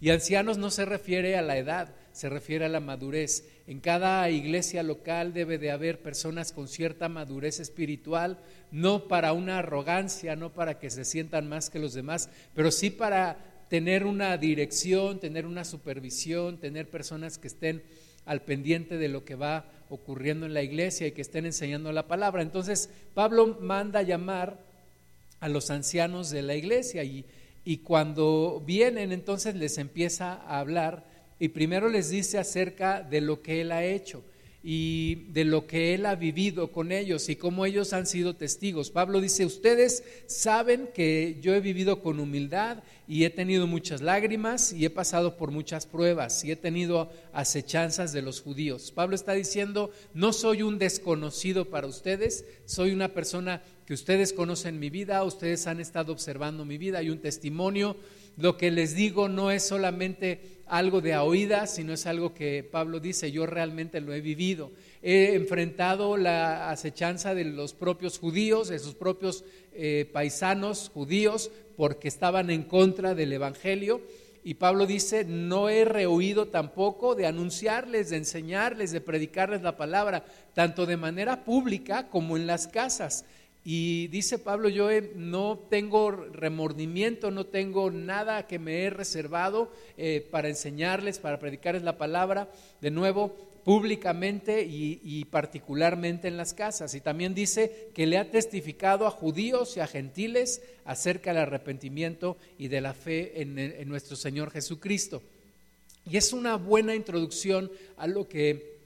Y ancianos no se refiere a la edad, se refiere a la madurez. En cada iglesia local debe de haber personas con cierta madurez espiritual, no para una arrogancia, no para que se sientan más que los demás, pero sí para tener una dirección, tener una supervisión, tener personas que estén al pendiente de lo que va ocurriendo en la iglesia y que estén enseñando la palabra. Entonces, Pablo manda llamar a los ancianos de la iglesia y, y cuando vienen, entonces les empieza a hablar y primero les dice acerca de lo que Él ha hecho y de lo que Él ha vivido con ellos y cómo ellos han sido testigos. Pablo dice, ustedes saben que yo he vivido con humildad y he tenido muchas lágrimas y he pasado por muchas pruebas y he tenido acechanzas de los judíos. Pablo está diciendo, no soy un desconocido para ustedes, soy una persona que ustedes conocen mi vida, ustedes han estado observando mi vida, hay un testimonio. Lo que les digo no es solamente algo de a oída, sino es algo que Pablo dice, yo realmente lo he vivido. He enfrentado la acechanza de los propios judíos, de sus propios eh, paisanos judíos, porque estaban en contra del Evangelio. Y Pablo dice, no he rehuido tampoco de anunciarles, de enseñarles, de predicarles la palabra, tanto de manera pública como en las casas. Y dice Pablo, yo no tengo remordimiento, no tengo nada que me he reservado eh, para enseñarles, para predicarles la palabra, de nuevo, públicamente y, particularmente en las casas. Y también dice que le ha testificado a judíos y a gentiles acerca del arrepentimiento y de la fe en, en nuestro Señor Jesucristo. Y es una buena introducción a lo que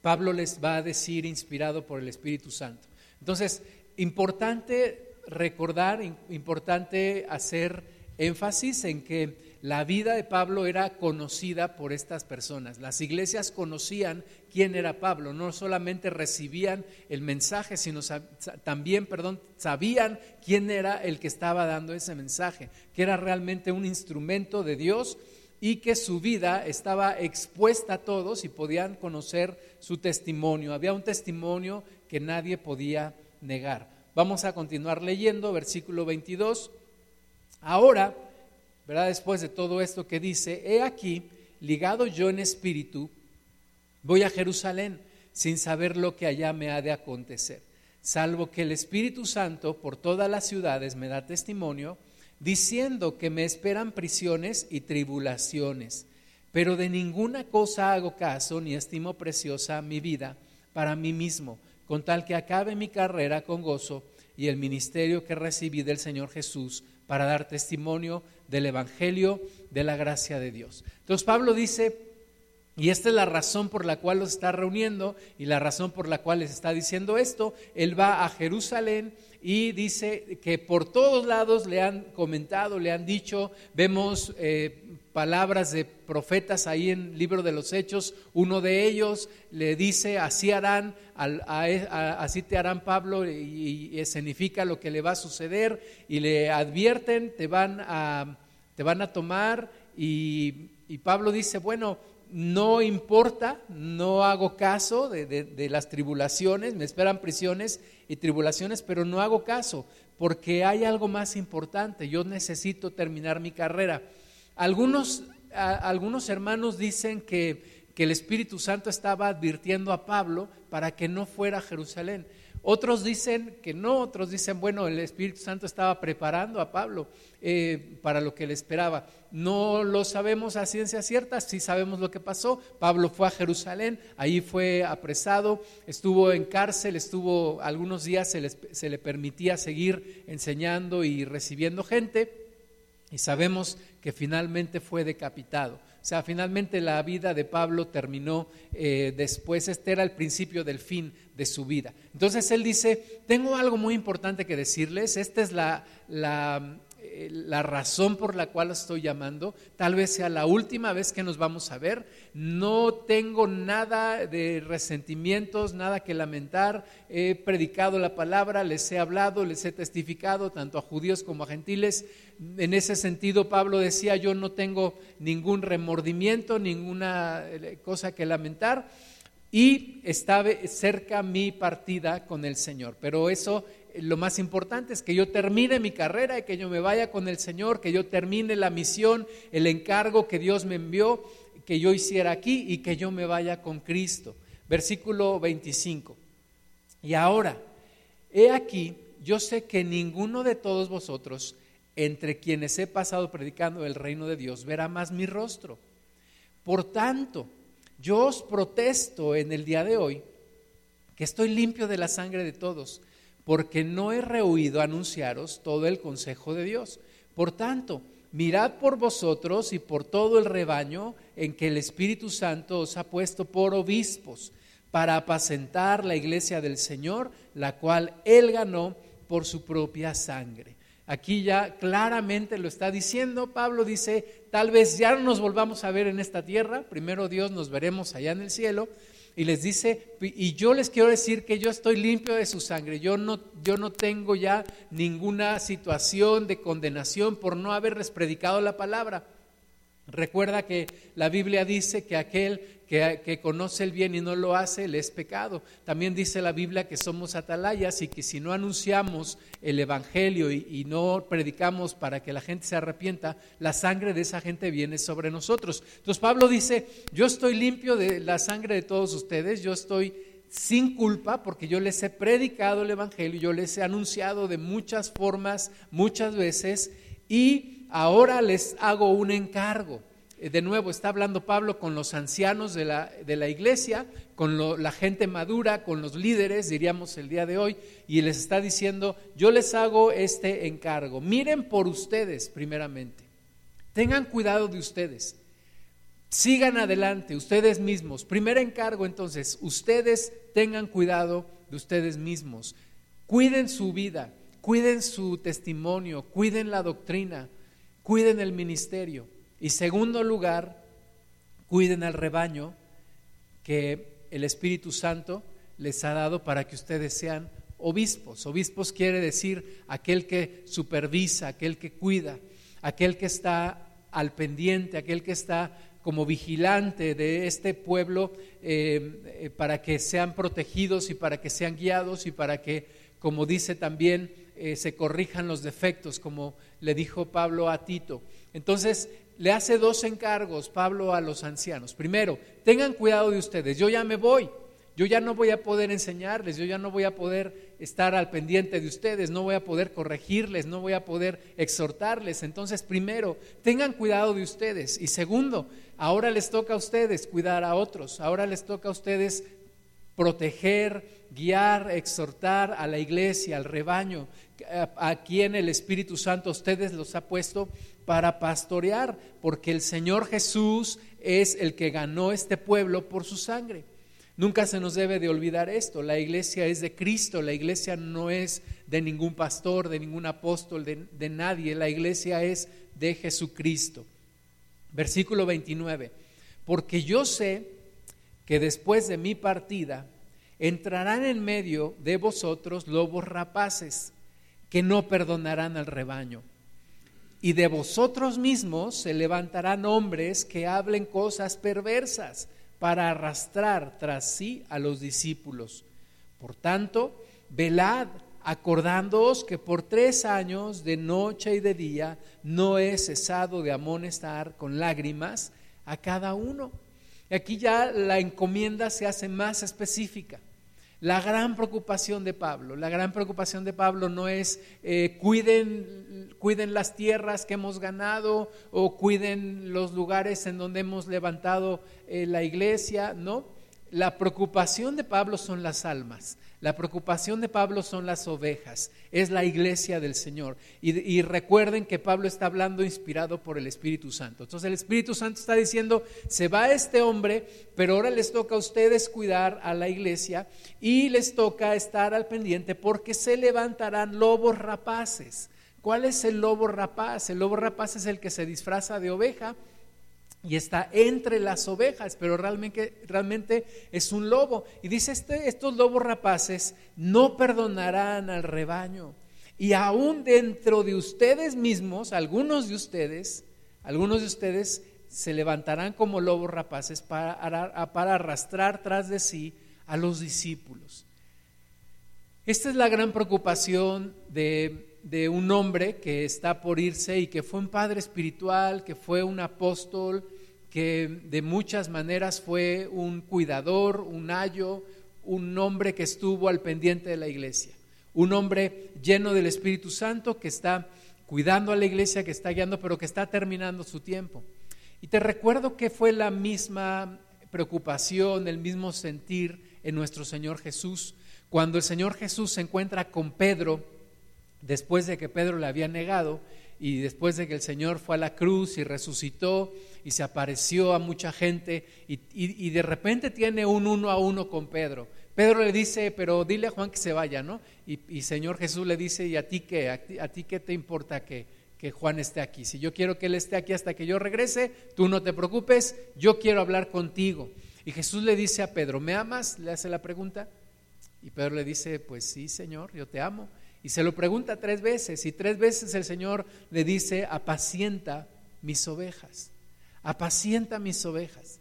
Pablo les va a decir inspirado por el Espíritu Santo. Entonces, importante recordar, importante hacer énfasis en que la vida de Pablo era conocida por estas personas. Las iglesias conocían quién era Pablo, no solamente recibían el mensaje, sino también, perdón, sabían quién era el que estaba dando ese mensaje, que era realmente un instrumento de Dios y que su vida estaba expuesta a todos y podían conocer su testimonio. Había un testimonio que nadie podía negar. Vamos a continuar leyendo, versículo 22. Ahora, ¿verdad? Después de todo esto que dice, he aquí, ligado yo en espíritu, voy a Jerusalén sin saber lo que allá me ha de acontecer, salvo que el Espíritu Santo por todas las ciudades me da testimonio, diciendo que me esperan prisiones y tribulaciones, pero de ninguna cosa hago caso ni estimo preciosa mi vida para mí mismo con tal que acabe mi carrera con gozo y el ministerio que recibí del Señor Jesús para dar testimonio del Evangelio de la gracia de Dios. Entonces Pablo dice, y esta es la razón por la cual los está reuniendo y la razón por la cual les está diciendo esto, él va a Jerusalén y dice que por todos lados le han comentado, le han dicho, vemos eh, palabras de profetas ahí en el libro de los Hechos. Uno de ellos le dice, así harán, así te harán Pablo y, escenifica lo que le va a suceder y le advierten, te van a, te van a tomar y, Pablo dice, bueno, no importa, no hago caso de, las tribulaciones, me esperan prisiones y tribulaciones, pero no hago caso porque hay algo más importante, yo necesito terminar mi carrera. Algunos, algunos hermanos dicen que, que el Espíritu Santo estaba advirtiendo a Pablo para que no fuera a Jerusalén. Otros dicen que no, otros dicen, bueno, el Espíritu Santo estaba preparando a Pablo eh, para lo que le esperaba. No lo sabemos a ciencia cierta, sí sabemos lo que pasó. Pablo fue a Jerusalén, ahí fue apresado, estuvo en cárcel, estuvo algunos días, se, se le permitía seguir enseñando y recibiendo gente. Y sabemos que finalmente fue decapitado. O sea, finalmente la vida de Pablo terminó eh, después, este era el principio del fin de su vida. Entonces él dice, tengo algo muy importante que decirles, esta es la, la eh, la razón por la cual estoy llamando. Tal vez sea la última vez que nos vamos a ver. No tengo nada de resentimientos, nada que lamentar. He predicado la palabra, les he hablado, les he testificado, tanto a judíos como a gentiles. En ese sentido, Pablo decía, yo no tengo ningún remordimiento, ninguna eh, cosa que lamentar. Y estaba cerca mi partida con el Señor. Pero eso lo más importante es que yo termine mi carrera y que yo me vaya con el Señor, que yo termine la misión, el encargo que Dios me envió, que yo hiciera aquí y que yo me vaya con Cristo. Versículo 25. Y ahora, he aquí, yo sé que ninguno de todos vosotros, entre quienes he pasado predicando el reino de Dios, verá más mi rostro. Por tanto, yo os protesto en el día de hoy que estoy limpio de la sangre de todos porque no he rehuido anunciaros todo el consejo de Dios. Por tanto, mirad por vosotros y por todo el rebaño en que el Espíritu Santo os ha puesto por obispos, para apacentar la iglesia del Señor, la cual Él ganó por su propia sangre. Aquí ya claramente lo está diciendo, Pablo dice, tal vez ya no nos volvamos a ver en esta tierra, primero Dios nos veremos allá en el cielo, y les dice, y yo les quiero decir que yo estoy limpio de su sangre, yo no, yo no tengo ya ninguna situación de condenación por no haber predicado la palabra. Recuerda que la Biblia dice que aquel que, conoce el bien y no lo hace, le es pecado. También dice la Biblia que somos atalayas y que si no anunciamos el Evangelio y, y, no predicamos para que la gente se arrepienta, la sangre de esa gente viene sobre nosotros. Entonces Pablo dice, yo estoy limpio de la sangre de todos ustedes, yo estoy sin culpa porque yo les he predicado el Evangelio, yo les he anunciado de muchas formas, muchas veces, y ahora les hago un encargo eh, de nuevo está hablando Pablo con los ancianos de la, de la iglesia, con la gente madura, con los líderes, diríamos el día de hoy, y les está diciendo, yo les hago este encargo. Miren por ustedes primeramente. Tengan cuidado de ustedes. Sigan adelante, ustedes mismos. Primer encargo entonces, ustedes tengan cuidado de ustedes mismos. Cuiden su vida, cuiden su testimonio, cuiden la doctrina, cuiden el ministerio. Y segundo lugar, cuiden al rebaño que el Espíritu Santo les ha dado para que ustedes sean obispos. Obispos quiere decir aquel que supervisa, aquel que cuida, aquel que está al pendiente, aquel que está como vigilante de este pueblo eh, eh, para que sean protegidos y para que sean guiados y para que, como dice también, eh, se corrijan los defectos, como le dijo Pablo a Tito. Entonces, le hace dos encargos Pablo a los ancianos. Primero, tengan cuidado de ustedes, yo ya me voy, yo ya no voy a poder enseñarles, yo ya no voy a poder estar al pendiente de ustedes, no voy a poder corregirles, no voy a poder exhortarles. Entonces, primero, tengan cuidado de ustedes. Y segundo, ahora les toca a ustedes cuidar a otros, ahora les toca a ustedes proteger, guiar, exhortar a la iglesia, al rebaño, a quien el Espíritu Santo ustedes los ha puesto para pastorear, porque el Señor Jesús es el que ganó este pueblo por su sangre. Nunca se nos debe de olvidar esto. La iglesia es de Cristo, la iglesia no es de ningún pastor, de ningún apóstol, de, de nadie. La iglesia es de Jesucristo. Versículo 29. Porque yo sé que después de mi partida entrarán en medio de vosotros lobos rapaces que no perdonarán al rebaño y de vosotros mismos se levantarán hombres que hablen cosas perversas para arrastrar tras sí a los discípulos. Por tanto, velad, acordándoos que por tres años, de noche y de día, no he cesado de amonestar con lágrimas a cada uno. Aquí ya la encomienda se hace más específica. La gran preocupación de Pablo, la gran preocupación de Pablo no es eh, cuiden, cuiden las tierras que hemos ganado o cuiden los lugares en donde hemos levantado eh, la iglesia, no. La preocupación de Pablo son las almas. La preocupación de Pablo son las ovejas, es la iglesia del Señor. Y, recuerden que Pablo está hablando inspirado por el Espíritu Santo. Entonces el Espíritu Santo está diciendo, se va este hombre, pero ahora les toca a ustedes cuidar a la iglesia y les toca estar al pendiente porque se levantarán lobos rapaces. ¿Cuál es el lobo rapaz? El lobo rapaz es el que se disfraza de oveja y está entre las ovejas, pero realmente, realmente es un lobo. Y dice, este, estos lobos rapaces no perdonarán al rebaño. Y aún dentro de ustedes mismos, algunos de ustedes, algunos de ustedes se levantarán como lobos rapaces para, para arrastrar tras de sí a los discípulos. Esta es la gran preocupación de, de, un hombre que está por irse y que fue un padre espiritual, que fue un apóstol, que de muchas maneras fue un cuidador, un ayo, un hombre que estuvo al pendiente de la iglesia, un hombre lleno del Espíritu Santo que está cuidando a la iglesia, que está guiando, pero que está terminando su tiempo. Y te recuerdo que fue la misma preocupación, el mismo sentir en nuestro Señor Jesús. Cuando el Señor Jesús se encuentra con Pedro, después de que Pedro le había negado, y después de que el Señor fue a la cruz y resucitó y se apareció a mucha gente y, de repente tiene un uno a uno con Pedro. Pedro le dice, pero dile a Juan que se vaya, ¿no? Y, Señor Jesús le dice, ¿y a ti qué? ¿A ti, qué te importa que, que Juan esté aquí? Si yo quiero que él esté aquí hasta que yo regrese, tú no te preocupes, yo quiero hablar contigo. Y Jesús le dice a Pedro, ¿me amas? Le hace la pregunta. Y Pedro le dice, pues sí, Señor, yo te amo. Y se lo pregunta tres veces y tres veces el Señor le dice, apacienta mis ovejas, apacienta mis ovejas.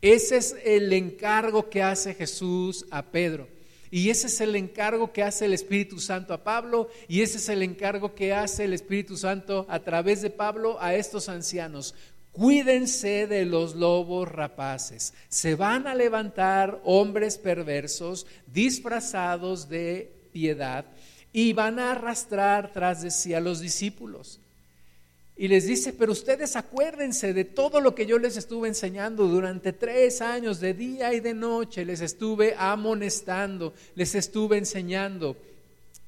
Ese es el encargo que hace Jesús a Pedro. Y ese es el encargo que hace el Espíritu Santo a Pablo y ese es el encargo que hace el Espíritu Santo a través de Pablo a estos ancianos. Cuídense de los lobos rapaces. Se van a levantar hombres perversos disfrazados de piedad y van a arrastrar tras de sí a los discípulos. Y les dice, pero ustedes acuérdense de todo lo que yo les estuve enseñando durante tres años, de día y de noche, les estuve amonestando, les estuve enseñando.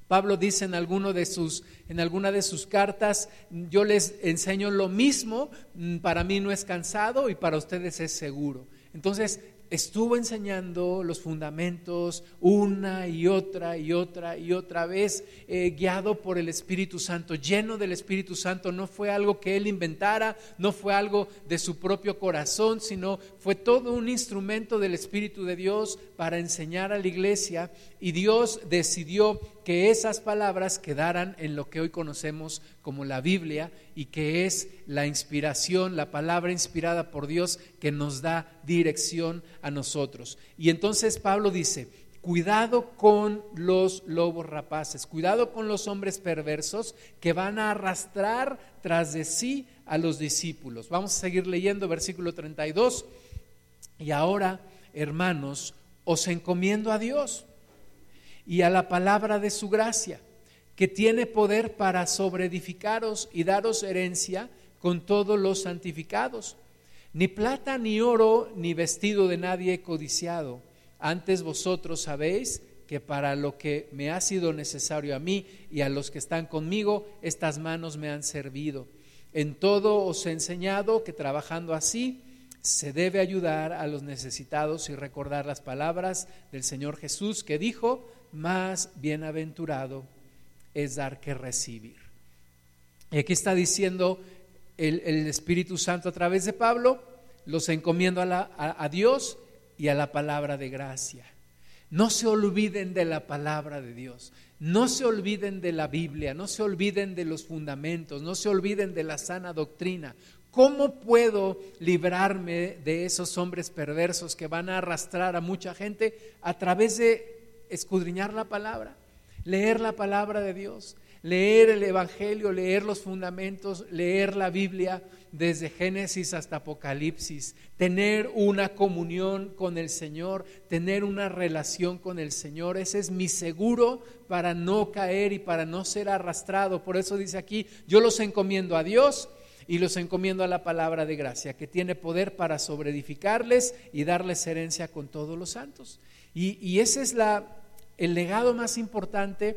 Pablo dice en, alguno de sus, en alguna de sus cartas, yo les enseño lo mismo, para mí no es cansado y para ustedes es seguro. Entonces, estuvo enseñando los fundamentos una y otra y otra y otra vez, eh, guiado por el Espíritu Santo, lleno del Espíritu Santo. No fue algo que él inventara, no fue algo de su propio corazón, sino fue todo un instrumento del Espíritu de Dios para enseñar a la iglesia y Dios decidió que esas palabras quedaran en lo que hoy conocemos como la Biblia y que es la inspiración, la palabra inspirada por Dios que nos da dirección a nosotros. Y entonces Pablo dice, cuidado con los lobos rapaces, cuidado con los hombres perversos que van a arrastrar tras de sí a los discípulos. Vamos a seguir leyendo versículo 32. Y ahora, hermanos, os encomiendo a Dios y a la palabra de su gracia, que tiene poder para sobreedificaros y daros herencia con todos los santificados. Ni plata, ni oro, ni vestido de nadie codiciado. Antes vosotros sabéis que para lo que me ha sido necesario a mí y a los que están conmigo, estas manos me han servido. En todo os he enseñado que trabajando así se debe ayudar a los necesitados y recordar las palabras del Señor Jesús que dijo, más bienaventurado es dar que recibir. Y aquí está diciendo el, Espíritu Santo a través de Pablo, los encomiendo a, a Dios y a la palabra de gracia. No se olviden de la palabra de Dios, no se olviden de la Biblia, no se olviden de los fundamentos, no se olviden de la sana doctrina. ¿Cómo puedo librarme de esos hombres perversos que van a arrastrar a mucha gente a través de escudriñar la palabra, leer la palabra de Dios, leer el Evangelio, leer los fundamentos, leer la Biblia desde Génesis hasta Apocalipsis, tener una comunión con el Señor, tener una relación con el Señor. Ese es mi seguro para no caer y para no ser arrastrado. Por eso dice aquí, yo los encomiendo a Dios y los encomiendo a la palabra de gracia, que tiene poder para sobreedificarles y darles herencia con todos los santos. Y, ese es la, el legado más importante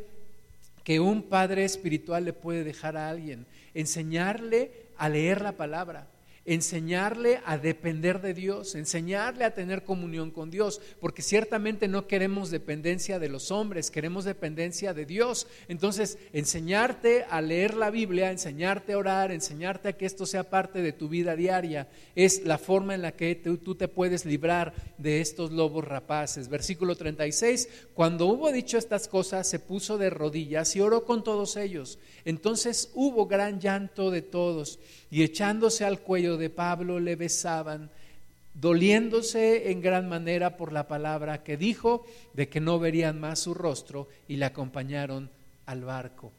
que un padre espiritual le puede dejar a alguien, enseñarle a leer la palabra, enseñarle a depender de Dios, enseñarle a tener comunión con Dios, porque ciertamente no queremos dependencia de los hombres, queremos dependencia de Dios. Entonces, enseñarte a leer la Biblia, enseñarte a orar, enseñarte a que esto sea parte de tu vida diaria, es la forma en la que tú, te puedes librar de estos lobos rapaces. Versículo 36, cuando hubo dicho estas cosas, se puso de rodillas y oró con todos ellos. Entonces hubo gran llanto de todos y echándose al cuello de Pablo le besaban, doliéndose en gran manera por la palabra que dijo, de que no verían más su rostro, y le acompañaron al barco.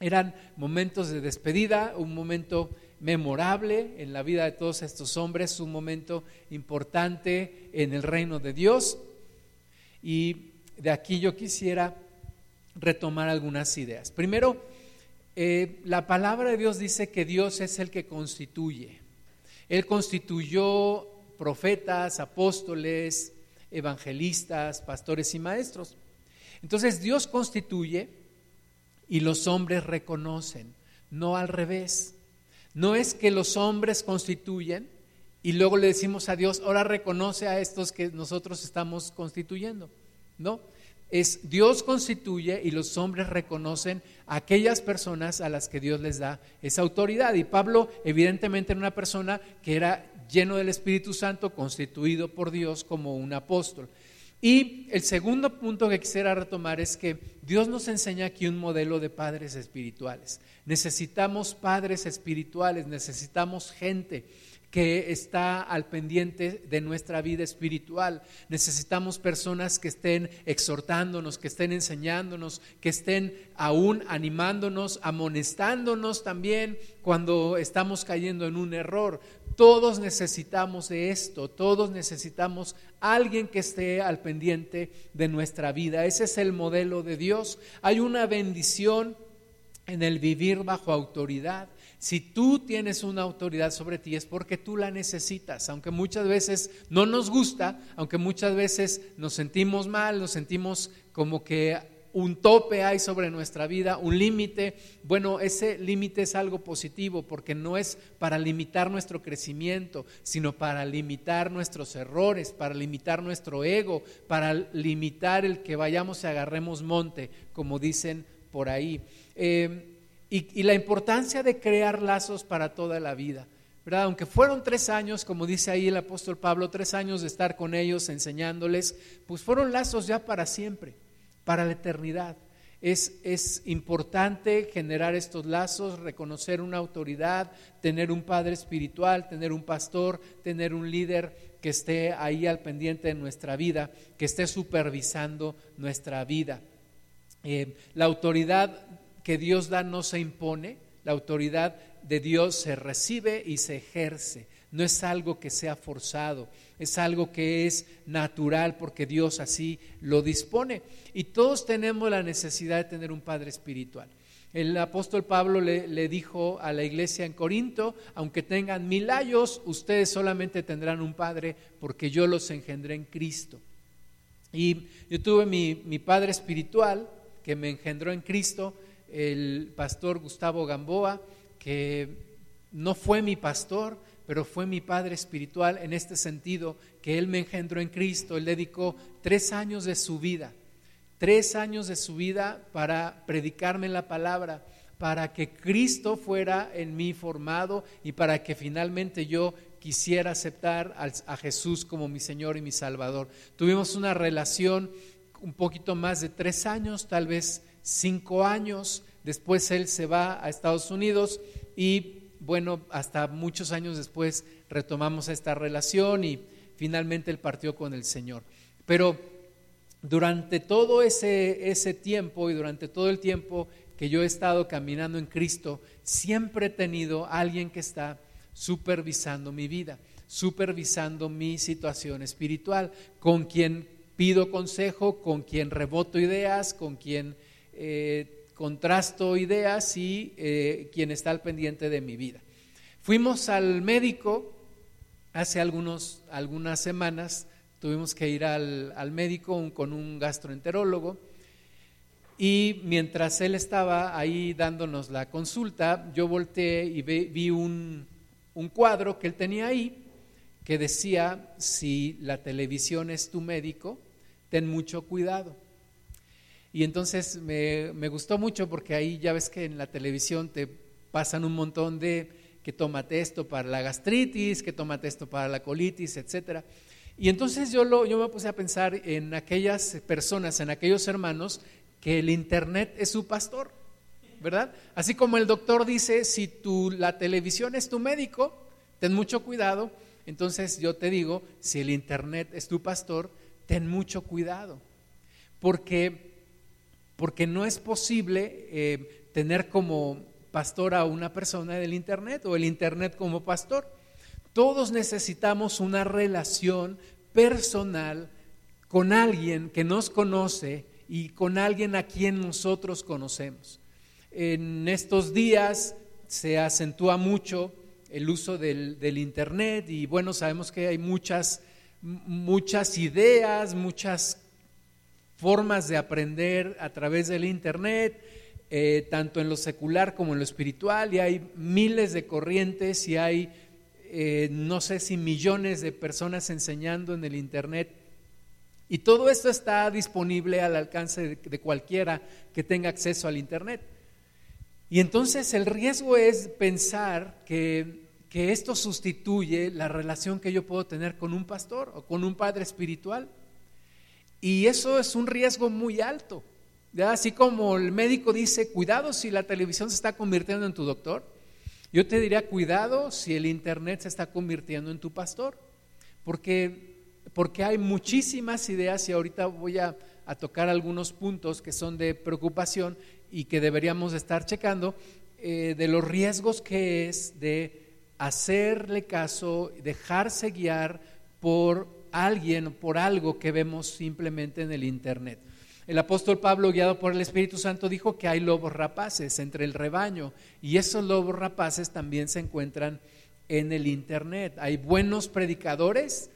Eran momentos de despedida, un momento memorable en la vida de todos estos hombres, un momento importante en el reino de Dios. Y de aquí yo quisiera retomar algunas ideas. Primero, eh, la palabra de Dios dice que Dios es el que constituye. Él constituyó profetas, apóstoles, evangelistas, pastores y maestros. Entonces Dios constituye y los hombres reconocen, no al revés. No es que los hombres constituyen y luego le decimos a Dios, ahora reconoce a estos que nosotros estamos constituyendo. No, es Dios constituye y los hombres reconocen a aquellas personas a las que Dios les da esa autoridad. Y Pablo evidentemente era una persona que era lleno del Espíritu Santo, constituido por Dios como un apóstol. Y el segundo punto que quisiera retomar es que Dios nos enseña aquí un modelo de padres espirituales. Necesitamos padres espirituales, necesitamos gente que está al pendiente de nuestra vida espiritual. Necesitamos personas que estén exhortándonos, que estén enseñándonos, que estén aún animándonos, amonestándonos también cuando estamos cayendo en un error. Todos necesitamos de esto, todos necesitamos alguien que esté al pendiente de nuestra vida. Ese es el modelo de Dios. Hay una bendición en el vivir bajo autoridad. Si tú tienes una autoridad sobre ti es porque tú la necesitas, aunque muchas veces no nos gusta, aunque muchas veces nos sentimos mal, nos sentimos como que un tope hay sobre nuestra vida, un límite. Bueno, ese límite es algo positivo porque no es para limitar nuestro crecimiento, sino para limitar nuestros errores, para limitar nuestro ego, para limitar el que vayamos y agarremos monte, como dicen por ahí. Eh, y, la importancia de crear lazos para toda la vida. ¿verdad? Aunque fueron tres años, como dice ahí el apóstol Pablo, tres años de estar con ellos enseñándoles, pues fueron lazos ya para siempre, para la eternidad. Es, es, importante generar estos lazos, reconocer una autoridad, tener un padre espiritual, tener un pastor, tener un líder que esté ahí al pendiente de nuestra vida, que esté supervisando nuestra vida. Eh, la autoridad que Dios da no se impone, la autoridad de Dios se recibe y se ejerce. No es algo que sea forzado, es algo que es natural porque Dios así lo dispone. Y todos tenemos la necesidad de tener un Padre espiritual. El apóstol Pablo le, dijo a la iglesia en Corinto, aunque tengan mil años, ustedes solamente tendrán un Padre porque yo los engendré en Cristo. Y yo tuve mi, mi Padre espiritual que me engendró en Cristo el pastor Gustavo Gamboa, que no fue mi pastor, pero fue mi padre espiritual en este sentido, que él me engendró en Cristo, él dedicó tres años de su vida, tres años de su vida para predicarme la palabra, para que Cristo fuera en mí formado y para que finalmente yo quisiera aceptar a Jesús como mi Señor y mi Salvador. Tuvimos una relación un poquito más de tres años, tal vez cinco años. Después él se va a Estados Unidos y bueno, hasta muchos años después retomamos esta relación y finalmente él partió con el Señor. Pero durante todo ese, ese tiempo y durante todo el tiempo que yo he estado caminando en Cristo, siempre he tenido alguien que está supervisando mi vida, supervisando mi situación espiritual, con quien pido consejo, con quien reboto ideas, con quien eh, contrasto ideas y eh, quien está al pendiente de mi vida. Fuimos al médico hace algunos, algunas semanas, tuvimos que ir al, médico con un gastroenterólogo. Y mientras él estaba ahí dándonos la consulta, yo volteé y vi un, un cuadro que él tenía ahí que decía, si la televisión es tu médico, ten mucho cuidado y entonces me, gustó mucho porque ahí ya ves que en la televisión te pasan un montón de que tómate esto para la gastritis, que tómate esto para la colitis, etcétera. Y entonces yo, lo, yo me puse a pensar en aquellas personas, en aquellos hermanos, que el Internet es su pastor, ¿verdad? Así como el doctor dice, si tu, la televisión es tu médico, ten mucho cuidado, Entonces yo te digo, si el Internet es tu pastor, ten mucho cuidado, porque, porque no es posible eh, tener como pastor a una persona del Internet o el Internet como pastor. Todos necesitamos una relación personal con alguien que nos conoce y con alguien a quien nosotros conocemos. En estos días se acentúa mucho el uso del, Internet y bueno, sabemos que hay muchas, muchas ideas, muchas formas de aprender a través del Internet, eh, tanto en lo secular como en lo espiritual, y hay miles de corrientes y hay eh, no sé si millones de personas enseñando en el Internet. Y todo esto está disponible al alcance de, cualquiera que tenga acceso al Internet. Y entonces el riesgo es pensar que, que, esto sustituye la relación que yo puedo tener con un pastor o con un padre espiritual. Y eso es un riesgo muy alto. Así como el médico dice, cuidado si la televisión se está convirtiendo en tu doctor, yo te diría, cuidado si el Internet se está convirtiendo en tu pastor, porque, porque hay muchísimas ideas y ahorita voy a, tocar algunos puntos que son de preocupación y que deberíamos estar checando eh, de los riesgos que es de hacerle caso, dejarse guiar por alguien, por algo que vemos simplemente en el Internet. El apóstol Pablo, guiado por el Espíritu Santo, dijo que hay lobos rapaces entre el rebaño y esos lobos rapaces también se encuentran en el Internet. Hay buenos predicadores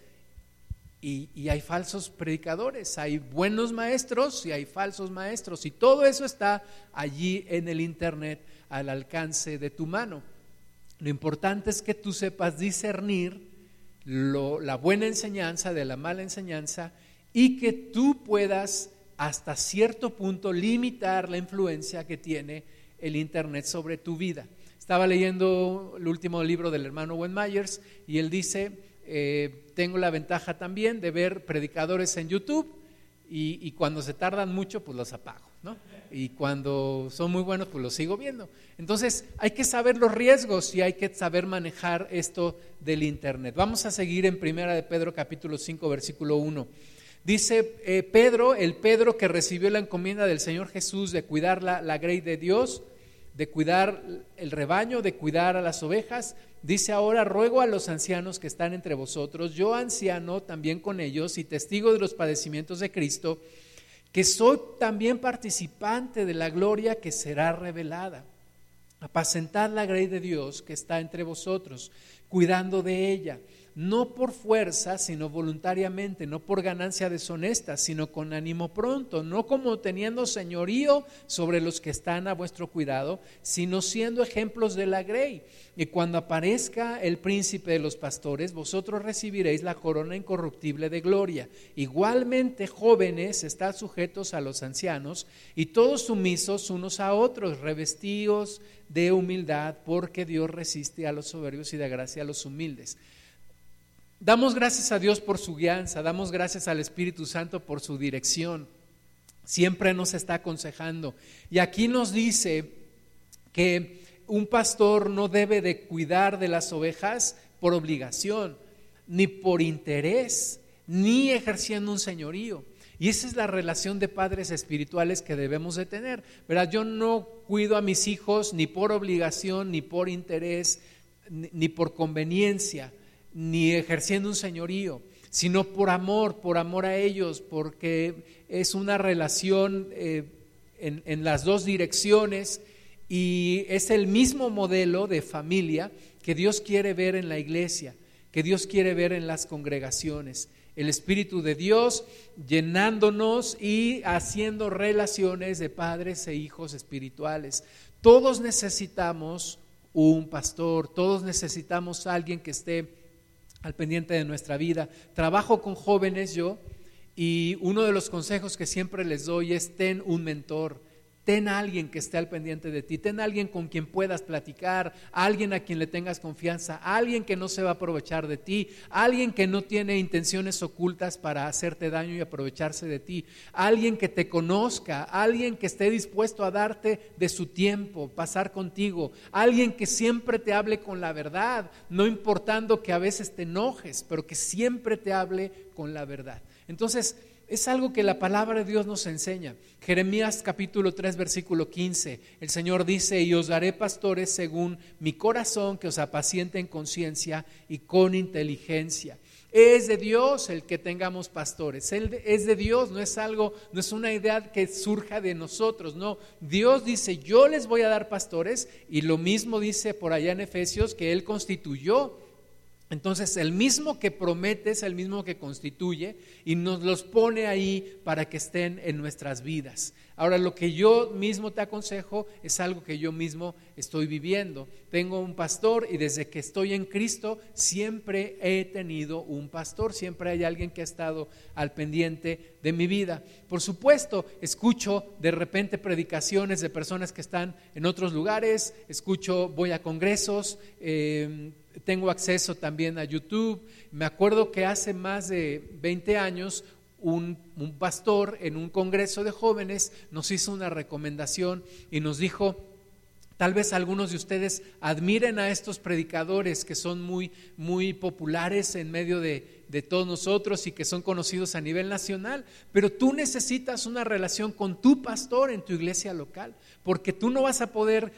y, hay falsos predicadores, hay buenos maestros y hay falsos maestros y todo eso está allí en el Internet al alcance de tu mano. Lo importante es que tú sepas discernir la buena enseñanza de la mala enseñanza y que tú puedas hasta cierto punto limitar la influencia que tiene el Internet sobre tu vida. Estaba leyendo el último libro del hermano Wayne Myers y él dice, eh, tengo la ventaja también de ver predicadores en YouTube y, cuando se tardan mucho, pues los apago, ¿no? Y cuando son muy buenos, pues los sigo viendo. Entonces, hay que saber los riesgos y hay que saber manejar esto del Internet. Vamos a seguir en Primera de Pedro capítulo 5, versículo 1. Dice eh, Pedro, el Pedro que recibió la encomienda del Señor Jesús de cuidar la, la grey de Dios, de cuidar el rebaño, de cuidar a las ovejas, dice ahora, ruego a los ancianos que están entre vosotros, yo anciano también con ellos y testigo de los padecimientos de Cristo, que soy también participante de la gloria que será revelada. Apacentad la grey de Dios que está entre vosotros, cuidando de ella no por fuerza, sino voluntariamente, no por ganancia deshonesta, sino con ánimo pronto, no como teniendo señorío sobre los que están a vuestro cuidado, sino siendo ejemplos de la grey. Y cuando aparezca el príncipe de los pastores, vosotros recibiréis la corona incorruptible de gloria. Igualmente, jóvenes, estad sujetos a los ancianos y todos sumisos unos a otros, revestidos de humildad, porque Dios resiste a los soberbios y da gracia a los humildes. Damos gracias a Dios por su guianza, damos gracias al Espíritu Santo por su dirección. Siempre nos está aconsejando. Y aquí nos dice que un pastor no debe de cuidar de las ovejas por obligación, ni por interés, ni ejerciendo un señorío. Y esa es la relación de padres espirituales que debemos de tener. ¿verdad? Yo no cuido a mis hijos ni por obligación, ni por interés, ni por conveniencia ni ejerciendo un señorío, sino por amor, por amor a ellos, porque es una relación eh, en, en las dos direcciones y es el mismo modelo de familia que Dios quiere ver en la iglesia, que Dios quiere ver en las congregaciones. El Espíritu de Dios llenándonos y haciendo relaciones de padres e hijos espirituales. Todos necesitamos un pastor, todos necesitamos alguien que esté al pendiente de nuestra vida. Trabajo con jóvenes yo y uno de los consejos que siempre les doy es ten un mentor, Ten a alguien que esté al pendiente de ti, ten a alguien con quien puedas platicar, alguien a quien le tengas confianza, alguien que no se va a aprovechar de ti, alguien que no tiene intenciones ocultas para hacerte daño y aprovecharse de ti, alguien que te conozca, alguien que esté dispuesto a darte de su tiempo, pasar contigo, alguien que siempre te hable con la verdad, no importando que a veces te enojes, pero que siempre te hable con la verdad. Entonces, es algo que la palabra de Dios nos enseña. Jeremías capítulo 3 versículo 15. El Señor dice, y os daré pastores según mi corazón que os apaciente en conciencia y con inteligencia. Es de Dios el que tengamos pastores. Es de Dios, no es algo, no es una idea que surja de nosotros. No, Dios dice, yo les voy a dar pastores. Y lo mismo dice por allá en Efesios que Él constituyó entonces, el mismo que promete es el mismo que constituye y nos los pone ahí para que estén en nuestras vidas. Ahora, lo que yo mismo te aconsejo es algo que yo mismo estoy viviendo. Tengo un pastor y desde que estoy en Cristo siempre he tenido un pastor, siempre hay alguien que ha estado al pendiente de mi vida. Por supuesto, escucho de repente predicaciones de personas que están en otros lugares, escucho, voy a congresos. Eh, tengo acceso también a YouTube. Me acuerdo que hace más de 20 años un, pastor en un congreso de jóvenes nos hizo una recomendación y nos dijo, Tal vez algunos de ustedes admiren a estos predicadores que son muy, muy populares en medio de, de, todos nosotros y que son conocidos a nivel nacional, pero tú necesitas una relación con tu pastor en tu iglesia local, porque tú no vas a poder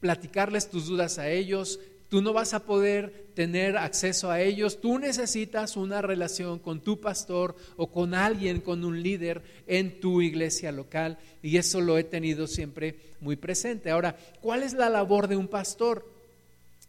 platicarles tus dudas a ellos, Tú no vas a poder tener acceso a ellos. Tú necesitas una relación con tu pastor o con alguien, con un líder en tu iglesia local. Y eso lo he tenido siempre muy presente. Ahora, ¿cuál es la labor de un pastor?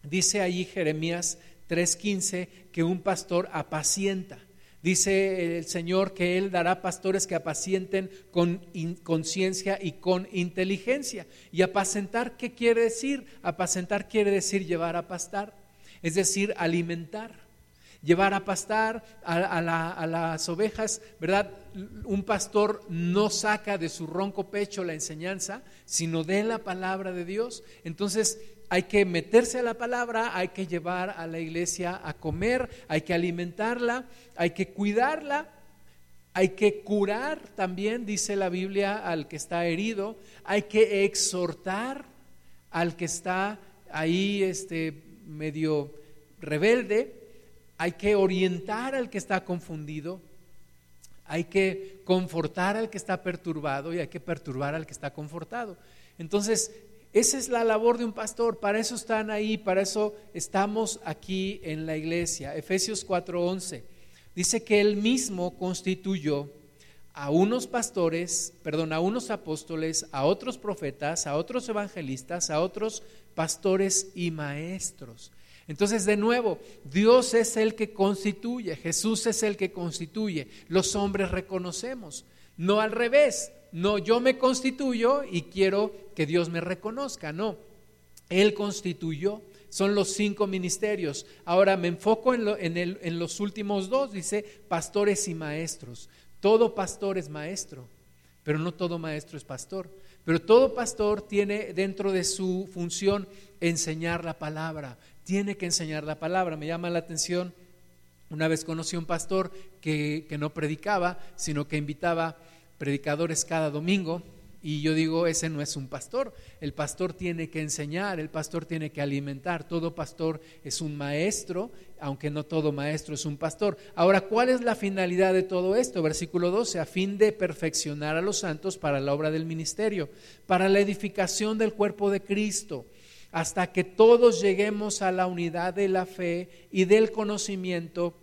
Dice allí Jeremías 3:15 que un pastor apacienta. Dice el Señor que Él dará pastores que apacienten con conciencia y con inteligencia. ¿Y apacentar qué quiere decir? Apacentar quiere decir llevar a pastar, es decir, alimentar. Llevar a pastar a, a las ovejas, ¿verdad? Un pastor no saca de su ronco pecho la enseñanza, sino de la palabra de Dios. Entonces, hay que meterse a la palabra, hay que llevar a la iglesia a comer, hay que alimentarla, hay que cuidarla, hay que curar también, dice la Biblia, al que está herido, hay que exhortar al que está ahí este, medio rebelde, hay que orientar al que está confundido, hay que confortar al que está perturbado y hay que perturbar al que está confortado. Entonces, esa es la labor de un pastor, para eso están ahí, para eso estamos aquí en la iglesia. Efesios 4:11 dice que él mismo constituyó a unos pastores, perdón, a unos apóstoles, a otros profetas, a otros evangelistas, a otros pastores y maestros. Entonces, de nuevo, Dios es el que constituye, Jesús es el que constituye, los hombres reconocemos, no al revés, no yo me constituyo y quiero que Dios me reconozca, no. Él constituyó, son los cinco ministerios. Ahora me enfoco en, los últimos dos, dice pastores y maestros. Todo pastor es maestro, pero no todo maestro es pastor. Pero todo pastor tiene dentro de su función enseñar la palabra, tiene que enseñar la palabra. Me llama la atención, una vez conocí a un pastor que, que no predicaba, sino que invitaba predicadores cada domingo y yo digo, ese no es un pastor. El pastor tiene que enseñar, el pastor tiene que alimentar. Todo pastor es un maestro, aunque no todo maestro es un pastor. Ahora, ¿cuál es la finalidad de todo esto? Versículo 12, a fin de perfeccionar a los santos para la obra del ministerio, para la edificación del cuerpo de Cristo, hasta que todos lleguemos a la unidad de la fe y del conocimiento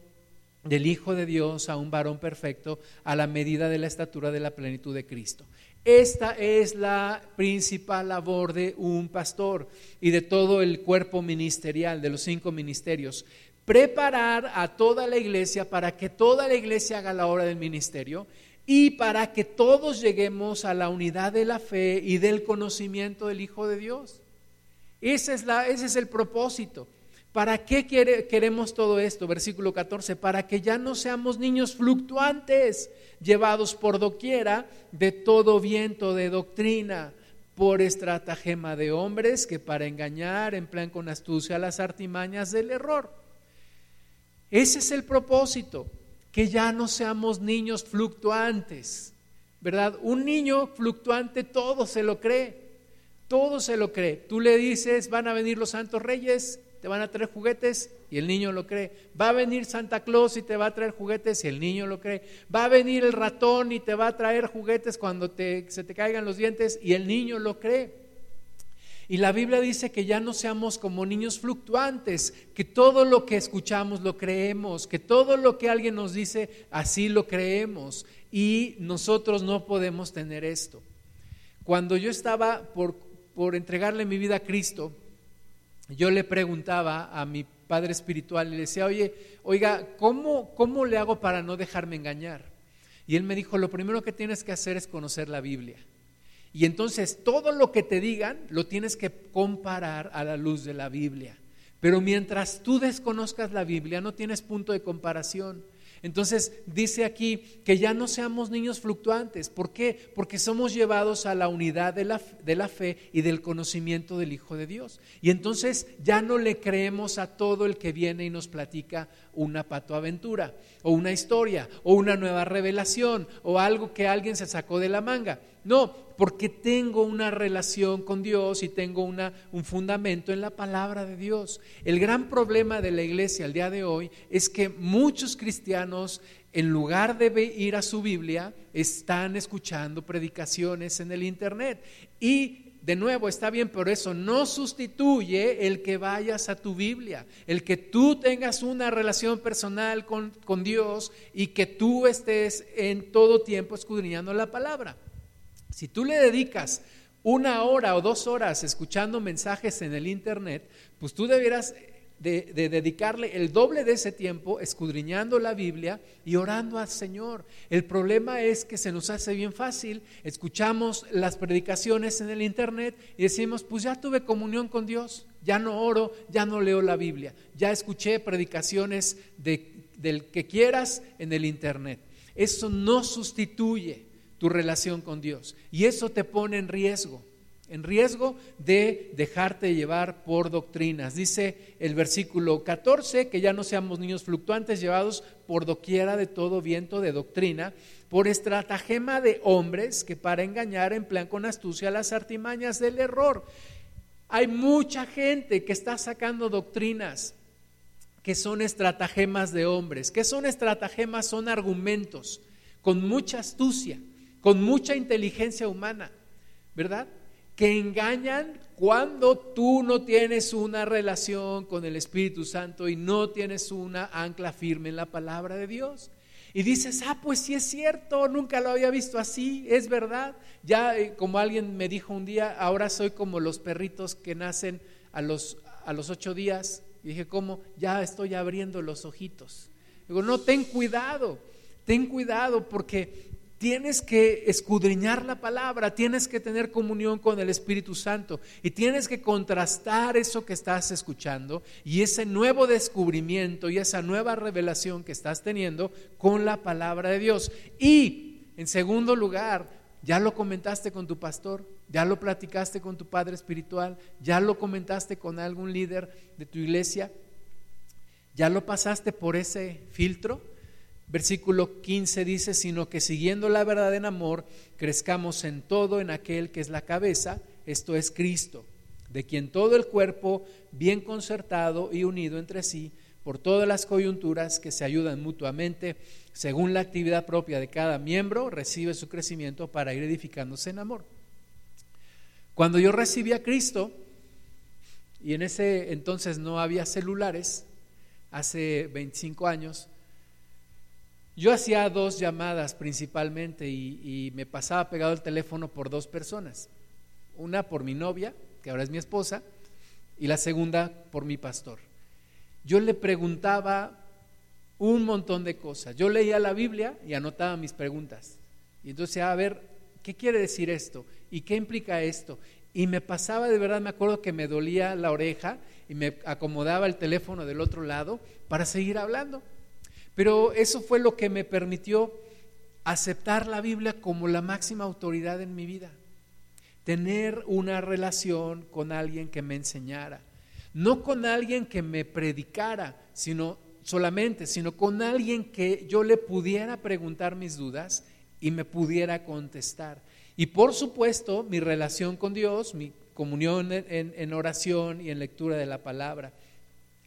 del Hijo de Dios a un varón perfecto a la medida de la estatura de la plenitud de Cristo. Esta es la principal labor de un pastor y de todo el cuerpo ministerial, de los cinco ministerios. Preparar a toda la iglesia para que toda la iglesia haga la obra del ministerio y para que todos lleguemos a la unidad de la fe y del conocimiento del Hijo de Dios. Ese es, ese es el propósito. ¿Para qué queremos todo esto? Versículo 14, para que ya no seamos niños fluctuantes, llevados por doquiera de todo viento de doctrina, por estratagema de hombres que para engañar emplean con astucia las artimañas del error. Ese es el propósito, que ya no seamos niños fluctuantes, ¿verdad? Un niño fluctuante todo se lo cree, todo se lo cree. Tú le dices, van a venir los santos reyes, te van a traer juguetes y el niño lo cree. Va a venir Santa Claus y te va a traer juguetes y el niño lo cree. Va a venir el ratón y te va a traer juguetes cuando se te caigan los dientes y el niño lo cree. Y la Biblia dice que ya no seamos como niños fluctuantes, que todo lo que escuchamos lo creemos, que todo lo que alguien nos dice así lo creemos y nosotros no podemos tener esto. Cuando yo estaba por, por entregarle mi vida a Cristo, yo le preguntaba a mi padre espiritual y le decía, oye, oiga, ¿cómo, ¿cómo le hago para no dejarme engañar? Y él me dijo, lo primero que tienes que hacer es conocer la Biblia. Y entonces todo lo que te digan lo tienes que comparar a la luz de la Biblia. Pero mientras tú desconozcas la Biblia, no tienes punto de comparación. Entonces dice aquí que ya no seamos niños fluctuantes. ¿Por qué? Porque somos llevados a la unidad de la, de la, fe y del conocimiento del Hijo de Dios. Y entonces ya no le creemos a todo el que viene y nos platica una patoaventura, o una historia, o una nueva revelación, o algo que alguien se sacó de la manga. No, porque tengo una relación con Dios y tengo una, un fundamento en la palabra de Dios. El gran problema de la iglesia al día de hoy es que muchos cristianos, en lugar de ir a su Biblia, están escuchando predicaciones en el Internet. Y de nuevo, está bien, pero eso no sustituye el que vayas a tu Biblia, el que tú tengas una relación personal con, con Dios y que tú estés en todo tiempo escudriñando la palabra. Si tú le dedicas una hora o dos horas escuchando mensajes en el Internet, pues tú debieras de, dedicarle el doble de ese tiempo escudriñando la Biblia y orando al Señor. El problema es que se nos hace bien fácil, escuchamos las predicaciones en el Internet y decimos, pues ya tuve comunión con Dios, ya no oro, ya no leo la Biblia, ya escuché predicaciones del que quieras en el Internet. Eso no sustituye tu relación con Dios. Y eso te pone en riesgo, en riesgo de dejarte llevar por doctrinas. Dice el versículo 14 que ya no seamos niños fluctuantes llevados por doquiera de todo viento de doctrina, por estratagema de hombres que para engañar emplean con astucia las artimañas del error. Hay mucha gente que está sacando doctrinas que son estratagemas de hombres. ¿Qué son estratagemas? Son argumentos con mucha astucia con mucha inteligencia humana, ¿verdad? Que engañan cuando tú no tienes una relación con el Espíritu Santo y no tienes una ancla firme en la palabra de Dios. Y dices, ah, pues sí es cierto, nunca lo había visto así, es verdad. Ya eh, como alguien me dijo un día, ahora soy como los perritos que nacen a los, a los ocho días. Y dije, ¿cómo? Ya estoy abriendo los ojitos. Digo, no, ten cuidado, ten cuidado porque Tienes que escudriñar la palabra, tienes que tener comunión con el Espíritu Santo y tienes que contrastar eso que estás escuchando y ese nuevo descubrimiento y esa nueva revelación que estás teniendo con la palabra de Dios. Y, en segundo lugar, ya lo comentaste con tu pastor, ya lo platicaste con tu padre espiritual, ya lo comentaste con algún líder de tu iglesia, ya lo pasaste por ese filtro Versículo 15 dice, sino que siguiendo la verdad en amor, crezcamos en todo en aquel que es la cabeza, esto es Cristo, de quien todo el cuerpo, bien concertado y unido entre sí, por todas las coyunturas que se ayudan mutuamente, según la actividad propia de cada miembro, recibe su crecimiento para ir edificándose en amor. Cuando yo recibí a Cristo, y en ese entonces no había celulares, hace 25 años, yo hacía dos llamadas principalmente y, me pasaba pegado el teléfono por dos personas. Una por mi novia, que ahora es mi esposa, y la segunda por mi pastor. Yo le preguntaba un montón de cosas. Yo leía la Biblia y anotaba mis preguntas. Y entonces, a ver, ¿qué quiere decir esto? ¿Y qué implica esto? y me pasaba de verdad, me acuerdo que me dolía la oreja y me acomodaba el teléfono del otro lado para seguir hablando. Pero eso fue lo que me permitió aceptar la Biblia como la máxima autoridad en mi vida. Tener una relación con alguien que me enseñara. No con alguien que me predicara, sino solamente, sino con alguien que yo le pudiera preguntar mis dudas y me pudiera contestar. Y por supuesto, mi relación con Dios, mi comunión en, oración y en lectura de la palabra.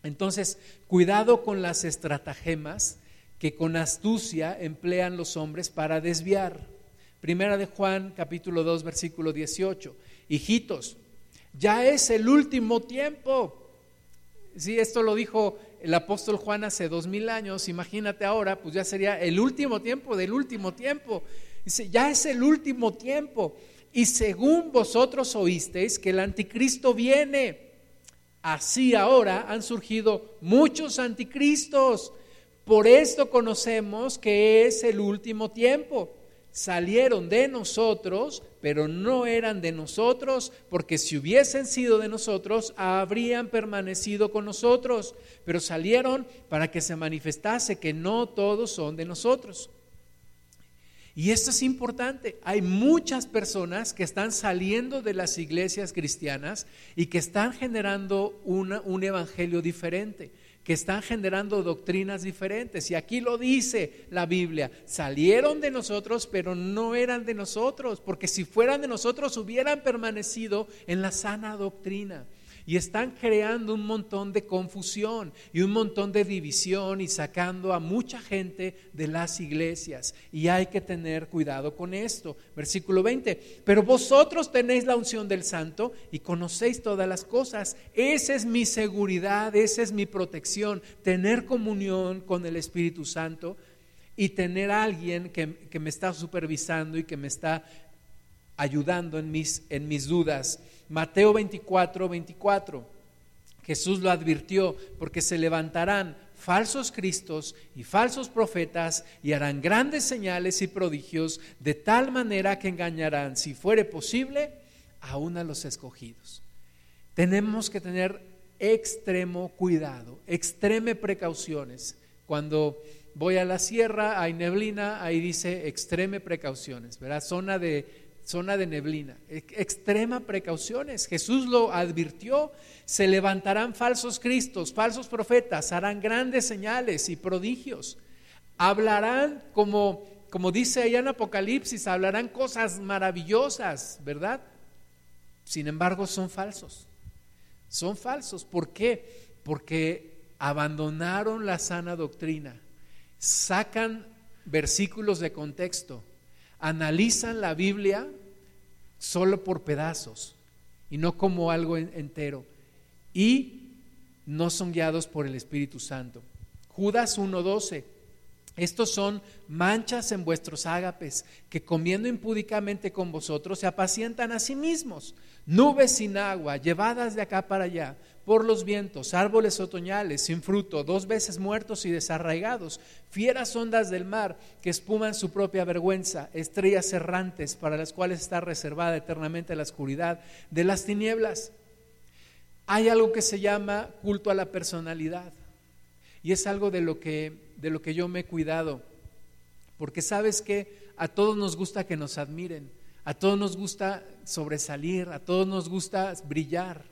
Entonces, cuidado con las estratagemas que con astucia emplean los hombres para desviar. Primera de Juan, capítulo 2, versículo 18. Hijitos, ya es el último tiempo. Sí, esto lo dijo el apóstol Juan hace dos mil años. Imagínate ahora, pues ya sería el último tiempo del último tiempo. Dice, ya es el último tiempo. Y según vosotros oísteis que el anticristo viene, así ahora han surgido muchos anticristos. Por esto conocemos que es el último tiempo. Salieron de nosotros, pero no eran de nosotros, porque si hubiesen sido de nosotros, habrían permanecido con nosotros. Pero salieron para que se manifestase que no todos son de nosotros. Y esto es importante. Hay muchas personas que están saliendo de las iglesias cristianas y que están generando un evangelio diferente, que están generando doctrinas diferentes. Y aquí lo dice la Biblia, salieron de nosotros, pero no eran de nosotros, porque si fueran de nosotros hubieran permanecido en la sana doctrina y están creando un montón de confusión y un montón de división y sacando a mucha gente de las iglesias. Y hay que tener cuidado con esto. Versículo 20, pero vosotros tenéis la unción del santo y conocéis todas las cosas. Esa es mi seguridad, esa es mi protección, tener comunión con el Espíritu Santo y tener a alguien que, que me está supervisando y que me está ayudando en mis, en mis dudas. Mateo 24, 24. Jesús lo advirtió porque se levantarán falsos cristos y falsos profetas y harán grandes señales y prodigios de tal manera que engañarán, si fuere posible, aún a los escogidos. Tenemos que tener extremo cuidado, extreme precauciones. Cuando voy a la sierra, hay neblina, ahí dice extreme precauciones, ¿verdad? Zona de zona de neblina. Extrema precauciones. Jesús lo advirtió. Se levantarán falsos cristos, falsos profetas, harán grandes señales y prodigios. Hablarán como, como dice allá en Apocalipsis, hablarán cosas maravillosas, ¿verdad? Sin embargo, son falsos. Son falsos. ¿Por qué? Porque abandonaron la sana doctrina. Sacan versículos de contexto analizan la Biblia solo por pedazos y no como algo entero. Y no son guiados por el Espíritu Santo. Judas 1.12. Estos son manchas en vuestros ágapes, que comiendo impúdicamente con vosotros se apacientan a sí mismos. Nubes sin agua, llevadas de acá para allá, por los vientos, árboles otoñales sin fruto, dos veces muertos y desarraigados, fieras ondas del mar que espuman su propia vergüenza, estrellas errantes para las cuales está reservada eternamente la oscuridad de las tinieblas. Hay algo que se llama culto a la personalidad y es algo de lo que, de lo que yo me he cuidado, porque sabes que a todos nos gusta que nos admiren, a todos nos gusta sobresalir, a todos nos gusta brillar.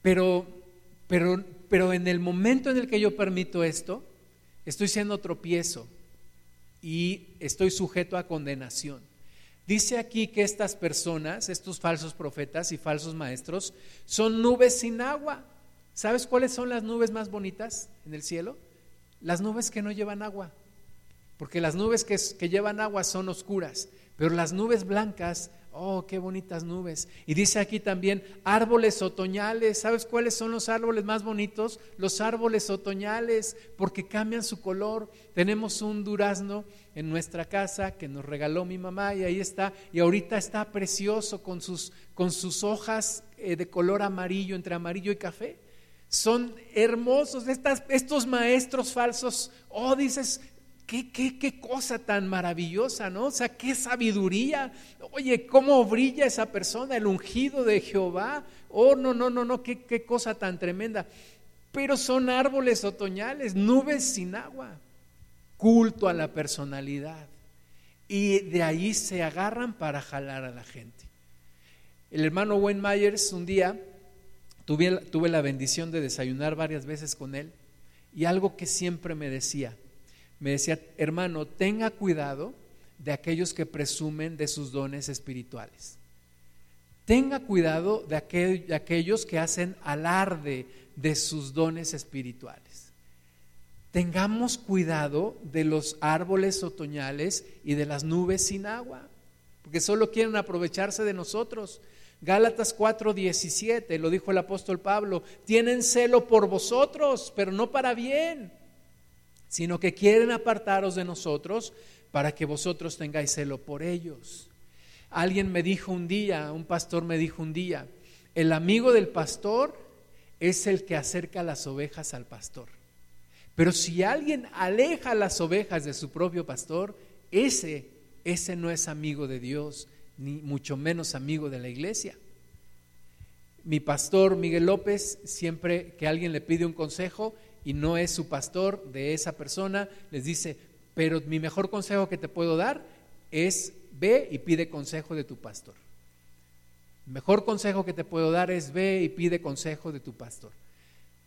Pero, pero, pero en el momento en el que yo permito esto, estoy siendo tropiezo y estoy sujeto a condenación. Dice aquí que estas personas, estos falsos profetas y falsos maestros, son nubes sin agua. ¿Sabes cuáles son las nubes más bonitas en el cielo? Las nubes que no llevan agua. Porque las nubes que, que llevan agua son oscuras, pero las nubes blancas Oh, qué bonitas nubes. Y dice aquí también árboles otoñales. ¿Sabes cuáles son los árboles más bonitos? Los árboles otoñales, porque cambian su color. Tenemos un durazno en nuestra casa que nos regaló mi mamá y ahí está. Y ahorita está precioso con sus, con sus hojas eh, de color amarillo, entre amarillo y café. Son hermosos estas, estos maestros falsos. Oh, dices, Qué, qué, qué, cosa tan maravillosa, ¿no? O sea, qué sabiduría. Oye, cómo brilla esa persona, el ungido de Jehová. Oh, no, no, no, no, qué, qué cosa tan tremenda. Pero son árboles otoñales, nubes sin agua, culto a la personalidad. Y de ahí se agarran para jalar a la gente. El hermano Wayne Myers un día tuve, la bendición de desayunar varias veces con él y algo que siempre me decía, me decía, hermano, tenga cuidado de aquellos que presumen de sus dones espirituales. Tenga cuidado de, aquellos que hacen alarde de sus dones espirituales. Tengamos cuidado de los árboles otoñales y de las nubes sin agua, porque solo quieren aprovecharse de nosotros. Gálatas 4:17, lo dijo el apóstol Pablo, tienen celo por vosotros, pero no para bien, sino que quieren apartaros de nosotros para que vosotros tengáis celo por ellos. Alguien me dijo un día, un pastor me dijo un día, el amigo del pastor es el que acerca las ovejas al pastor. Pero si alguien aleja las ovejas de su propio pastor, ese, ese no es amigo de Dios, ni mucho menos amigo de la iglesia. Mi pastor Miguel López, siempre que alguien le pide un consejo y no es su pastor de esa persona, les dice, pero mi mejor consejo que te puedo dar es ve y pide consejo de tu pastor. El mejor consejo que te puedo dar es ve y pide consejo de tu pastor.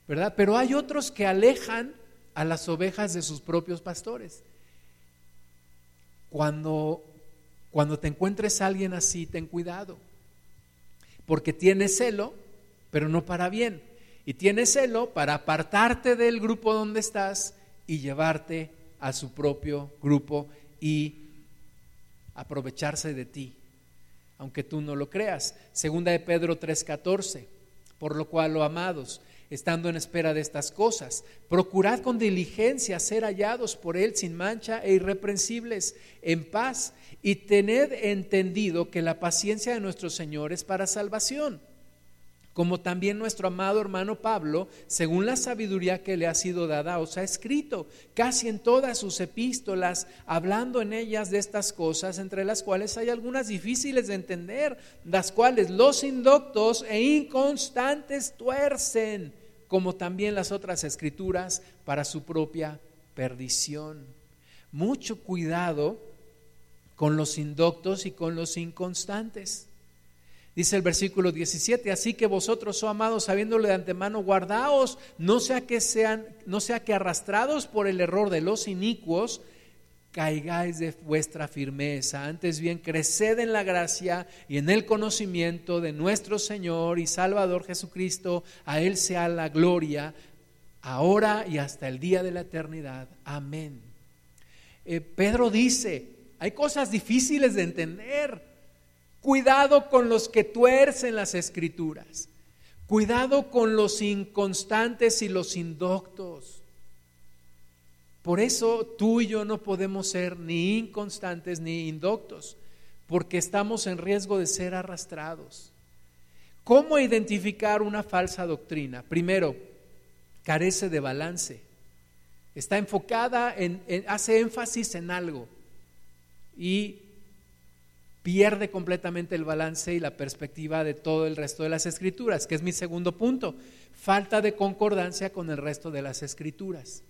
¿Verdad? Pero hay otros que alejan a las ovejas de sus propios pastores. Cuando cuando te encuentres alguien así, ten cuidado, porque tiene celo, pero no para bien. Y tiene celo para apartarte del grupo donde estás y llevarte a su propio grupo y aprovecharse de ti, aunque tú no lo creas. Segunda de Pedro 3:14, por lo cual, lo amados, estando en espera de estas cosas. Procurad con diligencia ser hallados por Él sin mancha e irreprensibles, en paz, y tened entendido que la paciencia de nuestro Señor es para salvación como también nuestro amado hermano Pablo, según la sabiduría que le ha sido dada, os ha escrito casi en todas sus epístolas, hablando en ellas de estas cosas, entre las cuales hay algunas difíciles de entender, las cuales los indoctos e inconstantes tuercen, como también las otras escrituras, para su propia perdición. Mucho cuidado con los indoctos y con los inconstantes. Dice el versículo 17, así que vosotros, oh amados, sabiéndolo de antemano, guardaos, no sea que sean, no sea que arrastrados por el error de los inicuos, caigáis de vuestra firmeza. Antes bien, creced en la gracia y en el conocimiento de nuestro Señor y Salvador Jesucristo. A Él sea la gloria, ahora y hasta el día de la eternidad. Amén. Eh, Pedro dice, hay cosas difíciles de entender Cuidado con los que tuercen las escrituras. Cuidado con los inconstantes y los indoctos. Por eso tú y yo no podemos ser ni inconstantes ni indoctos, porque estamos en riesgo de ser arrastrados. ¿Cómo identificar una falsa doctrina? Primero, carece de balance. Está enfocada en, hace énfasis en algo y pierde completamente el balance y la perspectiva de todo el resto de las escrituras, que es mi segundo punto. Falta de concordancia con el resto de las escrituras.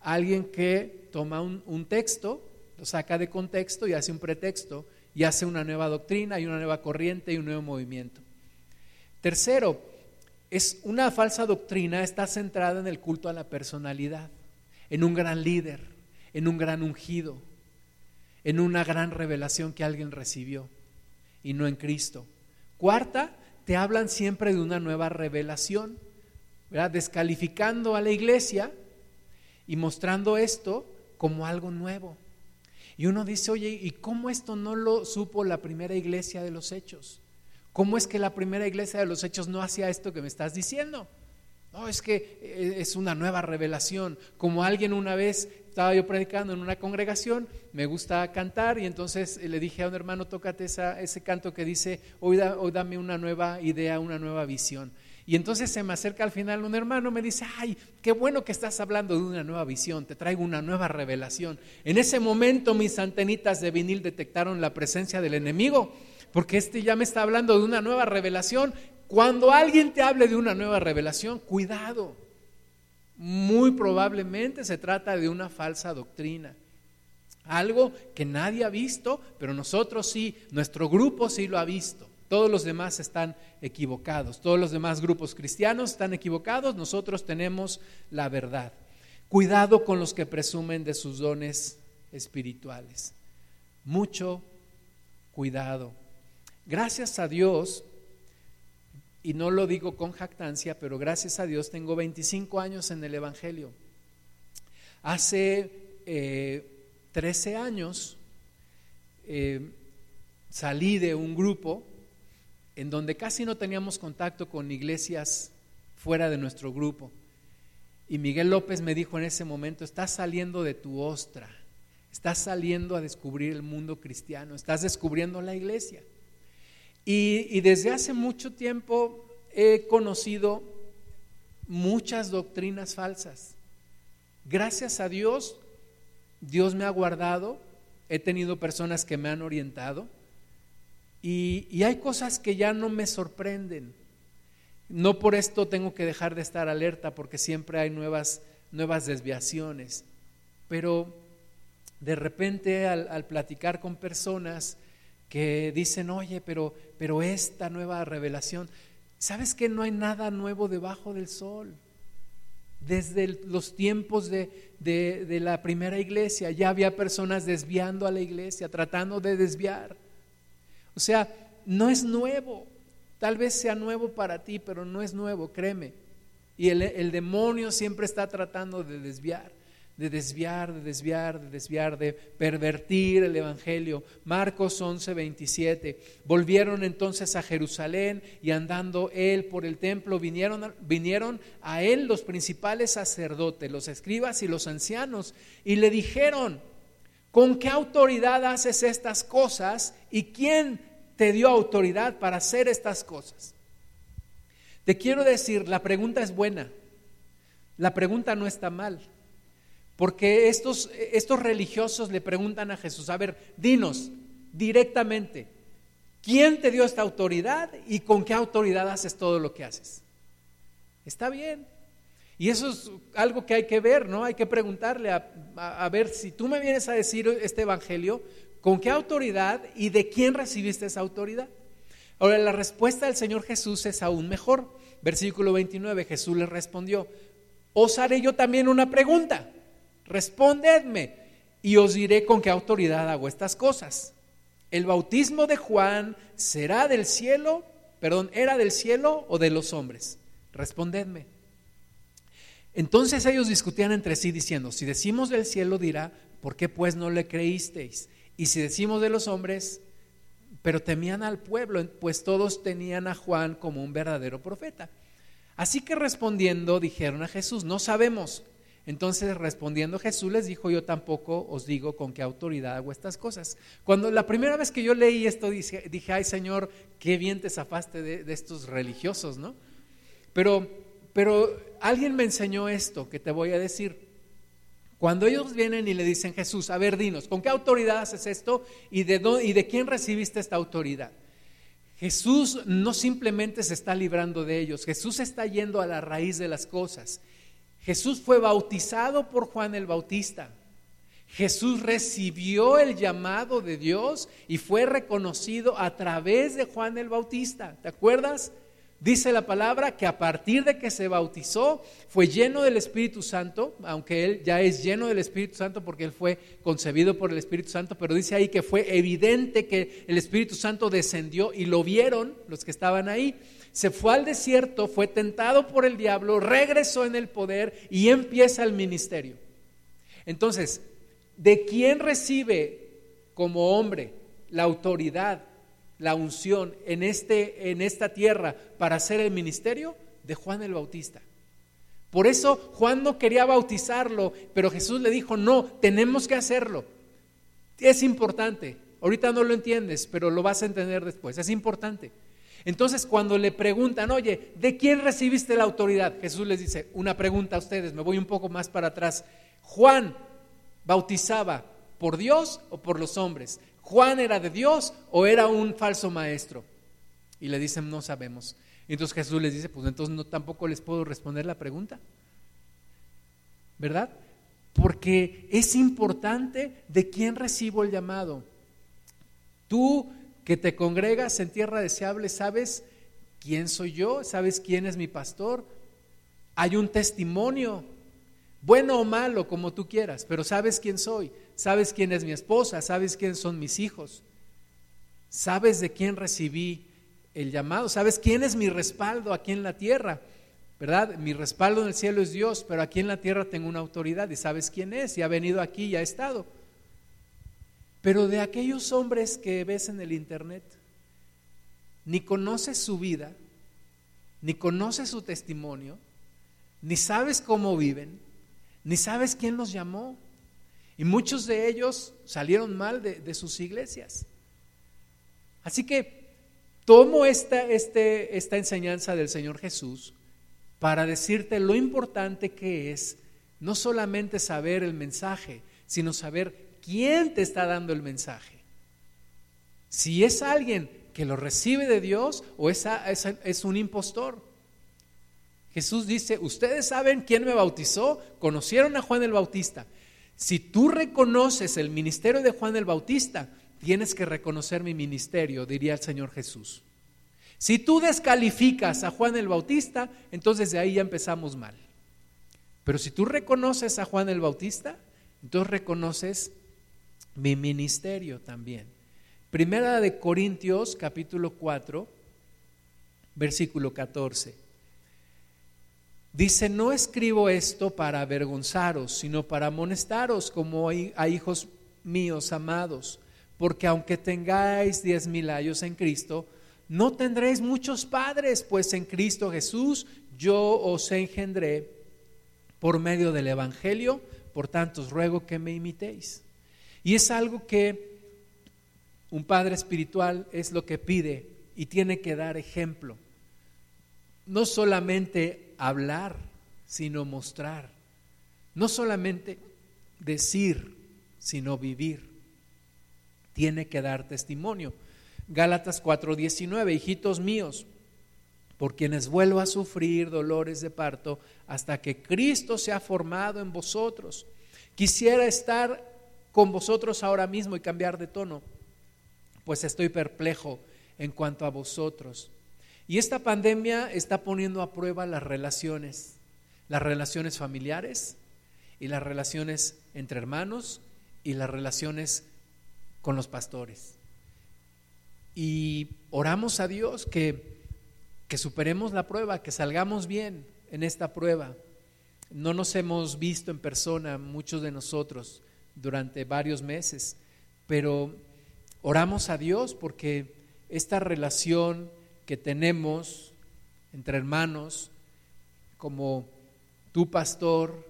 Alguien que toma un, texto, lo saca de contexto y hace un pretexto y hace una nueva doctrina y una nueva corriente y un nuevo movimiento. Tercero, es una falsa doctrina, está centrada en el culto a la personalidad, en un gran líder, en un gran ungido, en una gran revelación que alguien recibió y no en Cristo. Cuarta, te hablan siempre de una nueva revelación, ¿verdad? descalificando a la iglesia y mostrando esto como algo nuevo. Y uno dice, oye, ¿y cómo esto no lo supo la primera iglesia de los hechos? ¿Cómo es que la primera iglesia de los hechos no hacía esto que me estás diciendo? No, es que eh, es una nueva revelación. Como alguien una vez estaba yo predicando en una congregación, me gusta cantar y entonces le dije a un hermano, tócate ese canto que dice, hoy, dame una nueva idea, una nueva visión. Y entonces se me acerca al final un hermano, me dice, ay, qué bueno que estás hablando de una nueva visión, te traigo una nueva revelación. En ese momento mis antenitas de vinil detectaron la presencia del enemigo, porque este ya me está hablando de una nueva revelación. Cuando alguien te hable de una nueva revelación, cuidado, muy probablemente se trata de una falsa doctrina. Algo que nadie ha visto, pero nosotros sí, nuestro grupo sí lo ha visto. Todos los demás están equivocados, todos los demás grupos cristianos están equivocados, nosotros tenemos la verdad. Cuidado con los que presumen de sus dones espirituales. Mucho cuidado. Gracias a Dios, y no lo digo con jactancia, pero gracias a Dios tengo 25 años en el Evangelio. Hace 13 eh, años eh, salí de un grupo en donde casi no teníamos contacto con iglesias fuera de nuestro grupo. Y Miguel López me dijo en ese momento, estás saliendo de tu ostra, estás saliendo a descubrir el mundo cristiano, estás descubriendo la iglesia. Y, desde hace mucho tiempo he conocido muchas doctrinas falsas. Gracias a Dios, Dios me ha guardado, he tenido personas que me han orientado y, hay cosas que ya no me sorprenden. No por esto tengo que dejar de estar alerta porque siempre hay nuevas, nuevas desviaciones. Pero de repente al, platicar con personas que dicen, oye, pero, pero esta nueva revelación, ¿sabes que no hay nada nuevo debajo del sol? Desde los tiempos de, de la primera iglesia ya había personas desviando a la iglesia, tratando de desviar. O sea, no es nuevo. Tal vez sea nuevo para ti, pero no es nuevo, créeme. Y el, demonio siempre está tratando de desviar, de desviar, de desviar, de desviar, de pervertir el Evangelio. Marcos 11, 27. Volvieron entonces a Jerusalén y andando él por el templo, vinieron, vinieron a él los principales sacerdotes, los escribas y los ancianos, y le dijeron, ¿con qué autoridad haces estas cosas y quién te dio autoridad para hacer estas cosas. Te quiero decir, la pregunta es buena, la pregunta no está mal, porque estos, estos religiosos le preguntan a Jesús, a ver, dinos directamente, ¿quién te dio esta autoridad y con qué autoridad haces todo lo que haces? Está bien. Y eso es algo que hay que ver, ¿no? Hay que preguntarle a, ver si tú me vienes a decir este evangelio, ¿Con qué autoridad y de quién recibiste esa autoridad? Ahora, la respuesta del Señor Jesús es aún mejor. Versículo 29, Jesús le respondió, os haré yo también una pregunta, respondedme y os diré con qué autoridad hago estas cosas. ¿El bautismo de Juan será del cielo, perdón, era del cielo o de los hombres? Respondedme. Entonces ellos discutían entre sí diciendo, si decimos del cielo dirá, ¿por qué pues no le creísteis? Y si decimos de los hombres, pero temían al pueblo, pues todos tenían a Juan como un verdadero profeta. Así que respondiendo dijeron a Jesús, no sabemos. Entonces respondiendo Jesús les dijo, yo tampoco os digo con qué autoridad hago estas cosas. Cuando la primera vez que yo leí esto dije, ay Señor, qué bien te zafaste de, de estos religiosos, ¿no? Pero, pero alguien me enseñó esto que te voy a decir. Cuando ellos vienen y le dicen, Jesús, a ver, dinos, ¿con qué autoridad haces esto y de, y de quién recibiste esta autoridad? Jesús no simplemente se está librando de ellos, Jesús está yendo a la raíz de las cosas. Jesús fue bautizado por Juan el Bautista. Jesús recibió el llamado de Dios y fue reconocido a través de Juan el Bautista. ¿Te acuerdas? Dice la palabra que a partir de que se bautizó fue lleno del Espíritu Santo, aunque él ya es lleno del Espíritu Santo porque él fue concebido por el Espíritu Santo, pero dice ahí que fue evidente que el Espíritu Santo descendió y lo vieron los que estaban ahí. Se fue al desierto, fue tentado por el diablo, regresó en el poder y empieza el ministerio. Entonces, ¿de quién recibe como hombre la autoridad la unción en, este, en esta tierra para hacer el ministerio de Juan el Bautista. Por eso Juan no quería bautizarlo, pero Jesús le dijo, no, tenemos que hacerlo. Es importante. Ahorita no lo entiendes, pero lo vas a entender después. Es importante. Entonces, cuando le preguntan, oye, ¿de quién recibiste la autoridad? Jesús les dice, una pregunta a ustedes, me voy un poco más para atrás. Juan bautizaba por Dios o por los hombres. Juan era de Dios o era un falso maestro. Y le dicen, no sabemos. Y entonces Jesús les dice, pues entonces no tampoco les puedo responder la pregunta. ¿Verdad? Porque es importante de quién recibo el llamado. Tú que te congregas en tierra deseable, ¿sabes quién soy yo? ¿Sabes quién es mi pastor? Hay un testimonio, bueno o malo, como tú quieras, pero sabes quién soy, sabes quién es mi esposa, sabes quién son mis hijos, sabes de quién recibí el llamado, sabes quién es mi respaldo aquí en la tierra, ¿verdad? Mi respaldo en el cielo es Dios, pero aquí en la tierra tengo una autoridad y sabes quién es y ha venido aquí y ha estado. Pero de aquellos hombres que ves en el Internet, ni conoces su vida, ni conoces su testimonio, ni sabes cómo viven, ni sabes quién los llamó. Y muchos de ellos salieron mal de, sus iglesias. Así que tomo esta, este, esta enseñanza del Señor Jesús para decirte lo importante que es no solamente saber el mensaje, sino saber quién te está dando el mensaje. Si es alguien que lo recibe de Dios o es, es un impostor. Jesús dice, ustedes saben quién me bautizó, conocieron a Juan el Bautista. Si tú reconoces el ministerio de Juan el Bautista, tienes que reconocer mi ministerio, diría el Señor Jesús. Si tú descalificas a Juan el Bautista, entonces de ahí ya empezamos mal. Pero si tú reconoces a Juan el Bautista, entonces reconoces mi ministerio también. Primera de Corintios capítulo 4, versículo 14. Dice, no escribo esto para avergonzaros, sino para amonestaros como a hijos míos amados, porque aunque tengáis diez mil años en Cristo, no tendréis muchos padres, pues en Cristo Jesús yo os engendré por medio del Evangelio, por tanto os ruego que me imitéis. Y es algo que un padre espiritual es lo que pide y tiene que dar ejemplo. No solamente hablar, sino mostrar. No solamente decir, sino vivir. Tiene que dar testimonio. Gálatas 4:19, hijitos míos, por quienes vuelvo a sufrir dolores de parto hasta que Cristo se ha formado en vosotros. Quisiera estar con vosotros ahora mismo y cambiar de tono, pues estoy perplejo en cuanto a vosotros. Y esta pandemia está poniendo a prueba las relaciones, las relaciones familiares y las relaciones entre hermanos y las relaciones con los pastores. Y oramos a Dios que, que superemos la prueba, que salgamos bien en esta prueba. No nos hemos visto en persona, muchos de nosotros, durante varios meses, pero oramos a Dios porque esta relación que tenemos entre hermanos, como tu pastor,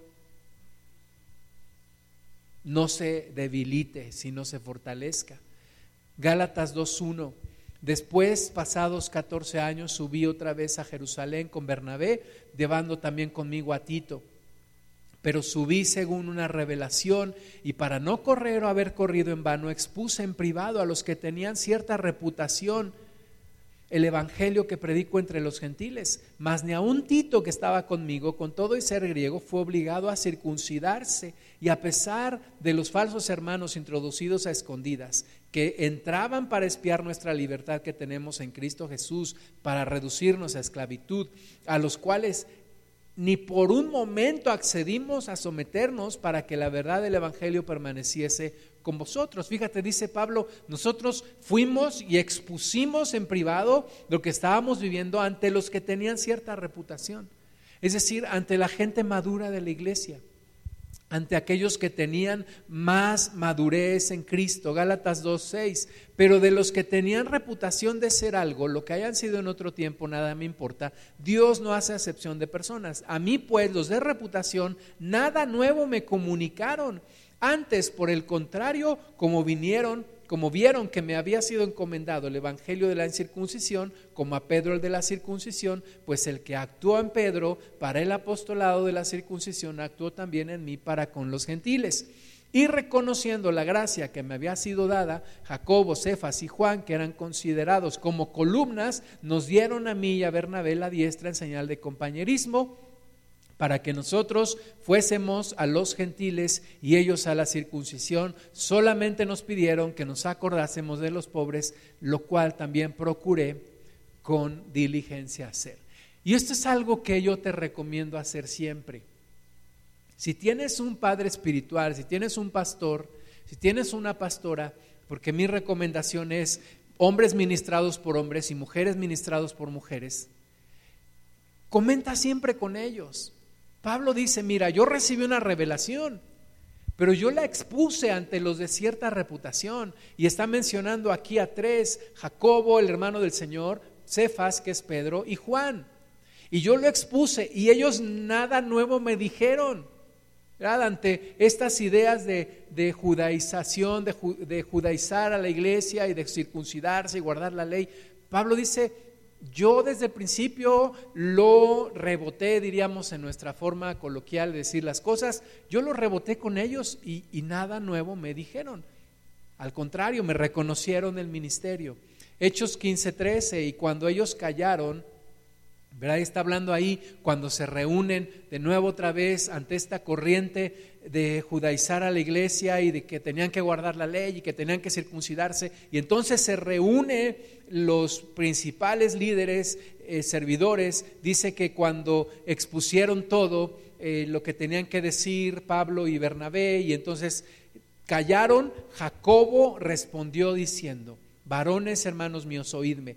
no se debilite, sino se fortalezca. Gálatas 2.1. Después, pasados 14 años, subí otra vez a Jerusalén con Bernabé, llevando también conmigo a Tito pero subí según una revelación y para no correr o haber corrido en vano, expuse en privado a los que tenían cierta reputación el evangelio que predico entre los gentiles. Mas ni un Tito que estaba conmigo, con todo y ser griego, fue obligado a circuncidarse y a pesar de los falsos hermanos introducidos a escondidas, que entraban para espiar nuestra libertad que tenemos en Cristo Jesús, para reducirnos a esclavitud, a los cuales ni por un momento accedimos a someternos para que la verdad del Evangelio permaneciese con vosotros. Fíjate, dice Pablo, nosotros fuimos y expusimos en privado lo que estábamos viviendo ante los que tenían cierta reputación, es decir, ante la gente madura de la iglesia ante aquellos que tenían más madurez en Cristo, Gálatas 2.6, pero de los que tenían reputación de ser algo, lo que hayan sido en otro tiempo, nada me importa, Dios no hace acepción de personas. A mí pues, los de reputación, nada nuevo me comunicaron, Antes, por el contrario, como vinieron, como vieron que me había sido encomendado el evangelio de la incircuncisión, como a Pedro el de la circuncisión, pues el que actuó en Pedro para el apostolado de la circuncisión actuó también en mí para con los gentiles. Y reconociendo la gracia que me había sido dada, Jacobo, Cefas y Juan, que eran considerados como columnas, nos dieron a mí y a Bernabé la diestra en señal de compañerismo para que nosotros fuésemos a los gentiles y ellos a la circuncisión. Solamente nos pidieron que nos acordásemos de los pobres, lo cual también procuré con diligencia hacer. Y esto es algo que yo te recomiendo hacer siempre. Si tienes un padre espiritual, si tienes un pastor, si tienes una pastora, porque mi recomendación es hombres ministrados por hombres y mujeres ministrados por mujeres, comenta siempre con ellos Pablo dice, mira, yo recibí una revelación, pero yo la expuse ante los de cierta reputación. Y está mencionando aquí a tres, Jacobo, el hermano del Señor, Cefas, que es Pedro, y Juan. Y yo lo expuse y ellos nada nuevo me dijeron. Ante estas ideas de, judaización, de, judaizar a la iglesia y de circuncidarse y guardar la ley, Pablo dice, yo desde el principio lo reboté, diríamos en nuestra forma coloquial de decir las cosas, yo lo reboté con ellos y, nada nuevo me dijeron. Al contrario, me reconocieron el ministerio. Hechos 15:13, y cuando ellos callaron, ¿verdad? Está hablando ahí cuando se reúnen de nuevo otra vez ante esta corriente de judaizar a la iglesia y de que tenían que guardar la ley y que tenían que circuncidarse. Y entonces se reúne los principales líderes, eh, servidores, dice que cuando expusieron todo eh, lo que tenían que decir Pablo y Bernabé, y entonces callaron, Jacobo respondió diciendo, varones hermanos míos, oídme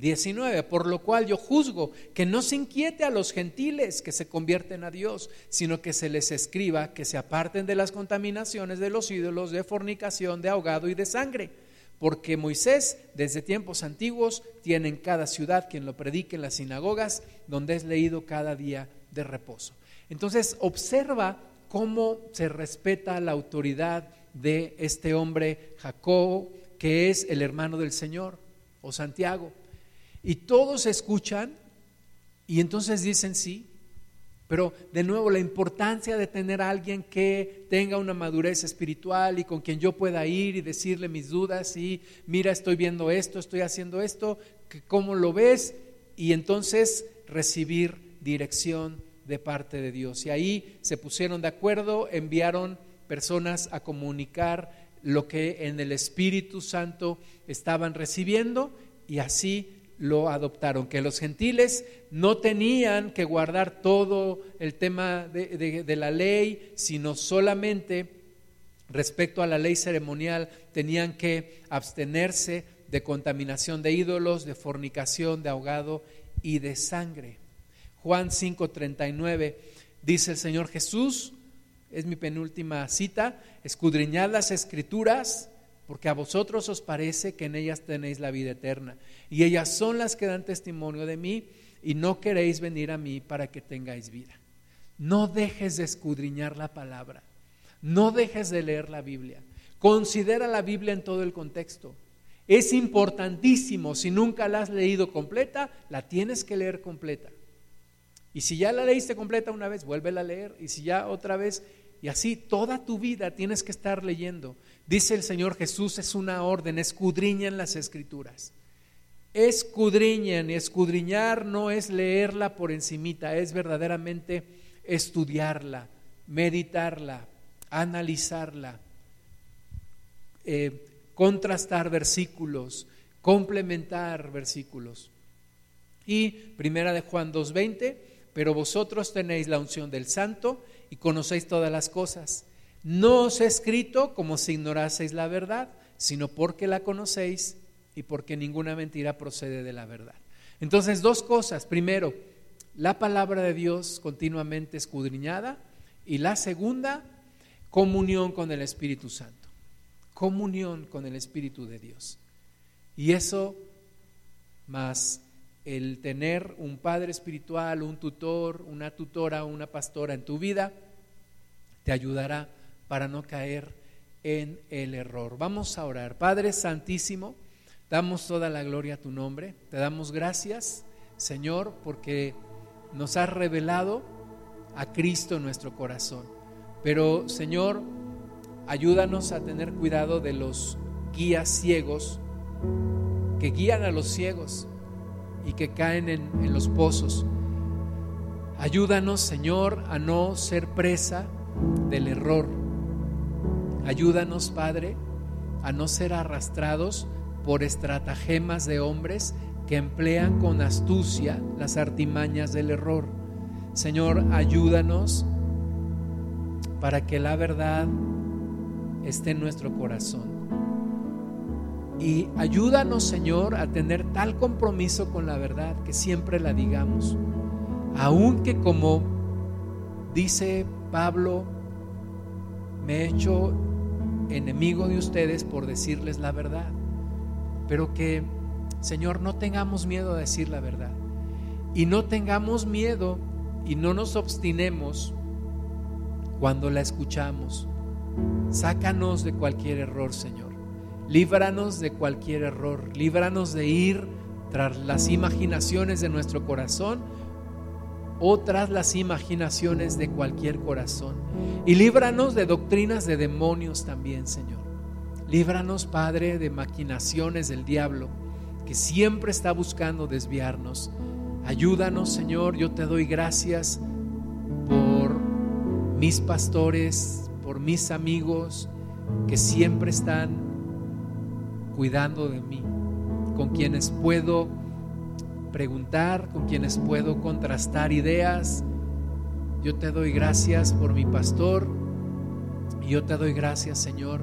19, por lo cual yo juzgo que no se inquiete a los gentiles que se convierten a Dios, sino que se les escriba que se aparten de las contaminaciones de los ídolos, de fornicación, de ahogado y de sangre. Porque Moisés, desde tiempos antiguos, tiene en cada ciudad quien lo predique en las sinagogas, donde es leído cada día de reposo. Entonces, observa cómo se respeta la autoridad de este hombre Jacob, que es el hermano del Señor, o Santiago. Y todos escuchan y entonces dicen sí. Pero de nuevo, la importancia de tener a alguien que tenga una madurez espiritual y con quien yo pueda ir y decirle mis dudas y mira, estoy viendo esto, estoy haciendo esto, ¿cómo lo ves? Y entonces recibir dirección de parte de Dios. Y ahí se pusieron de acuerdo, enviaron personas a comunicar lo que en el Espíritu Santo estaban recibiendo y así lo adoptaron, que los gentiles no tenían que guardar todo el tema de, la ley, sino solamente respecto a la ley ceremonial tenían que abstenerse de contaminación de ídolos, de fornicación, de ahogado y de sangre. Juan 5:39 dice el Señor Jesús, es mi penúltima cita, escudriñad las escrituras porque a vosotros os parece que en ellas tenéis la vida eterna. Y ellas son las que dan testimonio de mí y no queréis venir a mí para que tengáis vida. No dejes de escudriñar la palabra. No dejes de leer la Biblia. Considera la Biblia en todo el contexto. Es importantísimo, si nunca la has leído completa, la tienes que leer completa. Y si ya la leíste completa una vez, vuélvela a leer. Y si ya otra vez, y así toda tu vida tienes que estar leyendo. Dice el Señor Jesús, es una orden, escudriñen las escrituras. Escudriñen y escudriñar no es leerla por encimita, es verdaderamente estudiarla, meditarla, analizarla, eh, contrastar versículos, complementar versículos. Y primera de Juan 2.20, pero vosotros tenéis la unción del santo y conocéis todas las cosas No os he escrito como si ignoraseis la verdad, sino porque la conocéis y porque ninguna mentira procede de la verdad. Entonces, dos cosas. Primero, la palabra de Dios continuamente escudriñada. Y la segunda, comunión con el Espíritu Santo. Comunión con el Espíritu de Dios. Y eso, más el tener un padre espiritual, un tutor, una tutora, una pastora en tu vida, te ayudará para no caer en el error. Vamos a orar. Padre Santísimo, damos toda la gloria a tu nombre. Te damos gracias, Señor, porque nos has revelado a Cristo en nuestro corazón. Pero, Señor, ayúdanos a tener cuidado de los guías ciegos que guían a los ciegos y que caen en, los pozos. Ayúdanos, Señor, a no ser presa del error. Ayúdanos, Padre, a no ser arrastrados por estratagemas de hombres que emplean con astucia las artimañas del error. Señor, ayúdanos para que la verdad esté en nuestro corazón. Y ayúdanos, Señor, a tener tal compromiso con la verdad que siempre la digamos. Aunque como dice Pablo, me he hecho enemigo de ustedes por decirles la verdad. Pero que, Señor, no tengamos miedo a decir la verdad. Y no tengamos miedo y no nos obstinemos cuando la escuchamos. Sácanos de cualquier error, Señor. Líbranos de cualquier error, líbranos de ir tras las imaginaciones de nuestro corazón o tras las imaginaciones de cualquier corazón. Y líbranos de doctrinas de demonios también, Señor. Líbranos, Padre, de maquinaciones del diablo que siempre está buscando desviarnos. Ayúdanos, Señor. Yo te doy gracias por mis pastores, por mis amigos que siempre están cuidando de mí, con quienes puedo preguntar, con quienes puedo contrastar ideas. Yo te doy gracias por mi pastor y yo te doy gracias, Señor,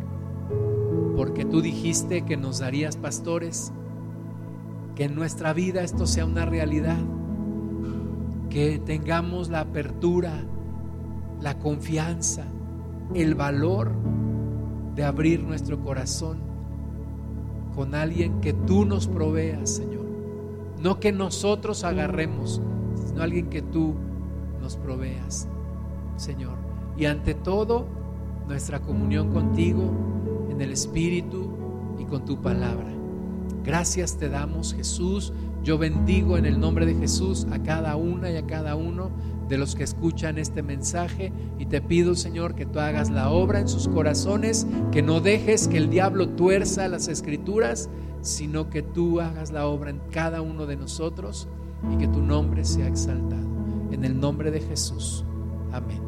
porque tú dijiste que nos darías pastores, que en nuestra vida esto sea una realidad, que tengamos la apertura, la confianza, el valor de abrir nuestro corazón con alguien que tú nos proveas, Señor. No que nosotros agarremos, sino alguien que tú nos proveas, Señor. Y ante todo, nuestra comunión contigo en el Espíritu y con tu palabra. Gracias te damos, Jesús. Yo bendigo en el nombre de Jesús a cada una y a cada uno de los que escuchan este mensaje y te pido, Señor, que tú hagas la obra en sus corazones, que no dejes que el diablo tuerza las escrituras, sino que tú hagas la obra en cada uno de nosotros y que tu nombre sea exaltado. En el nombre de Jesús. Amén.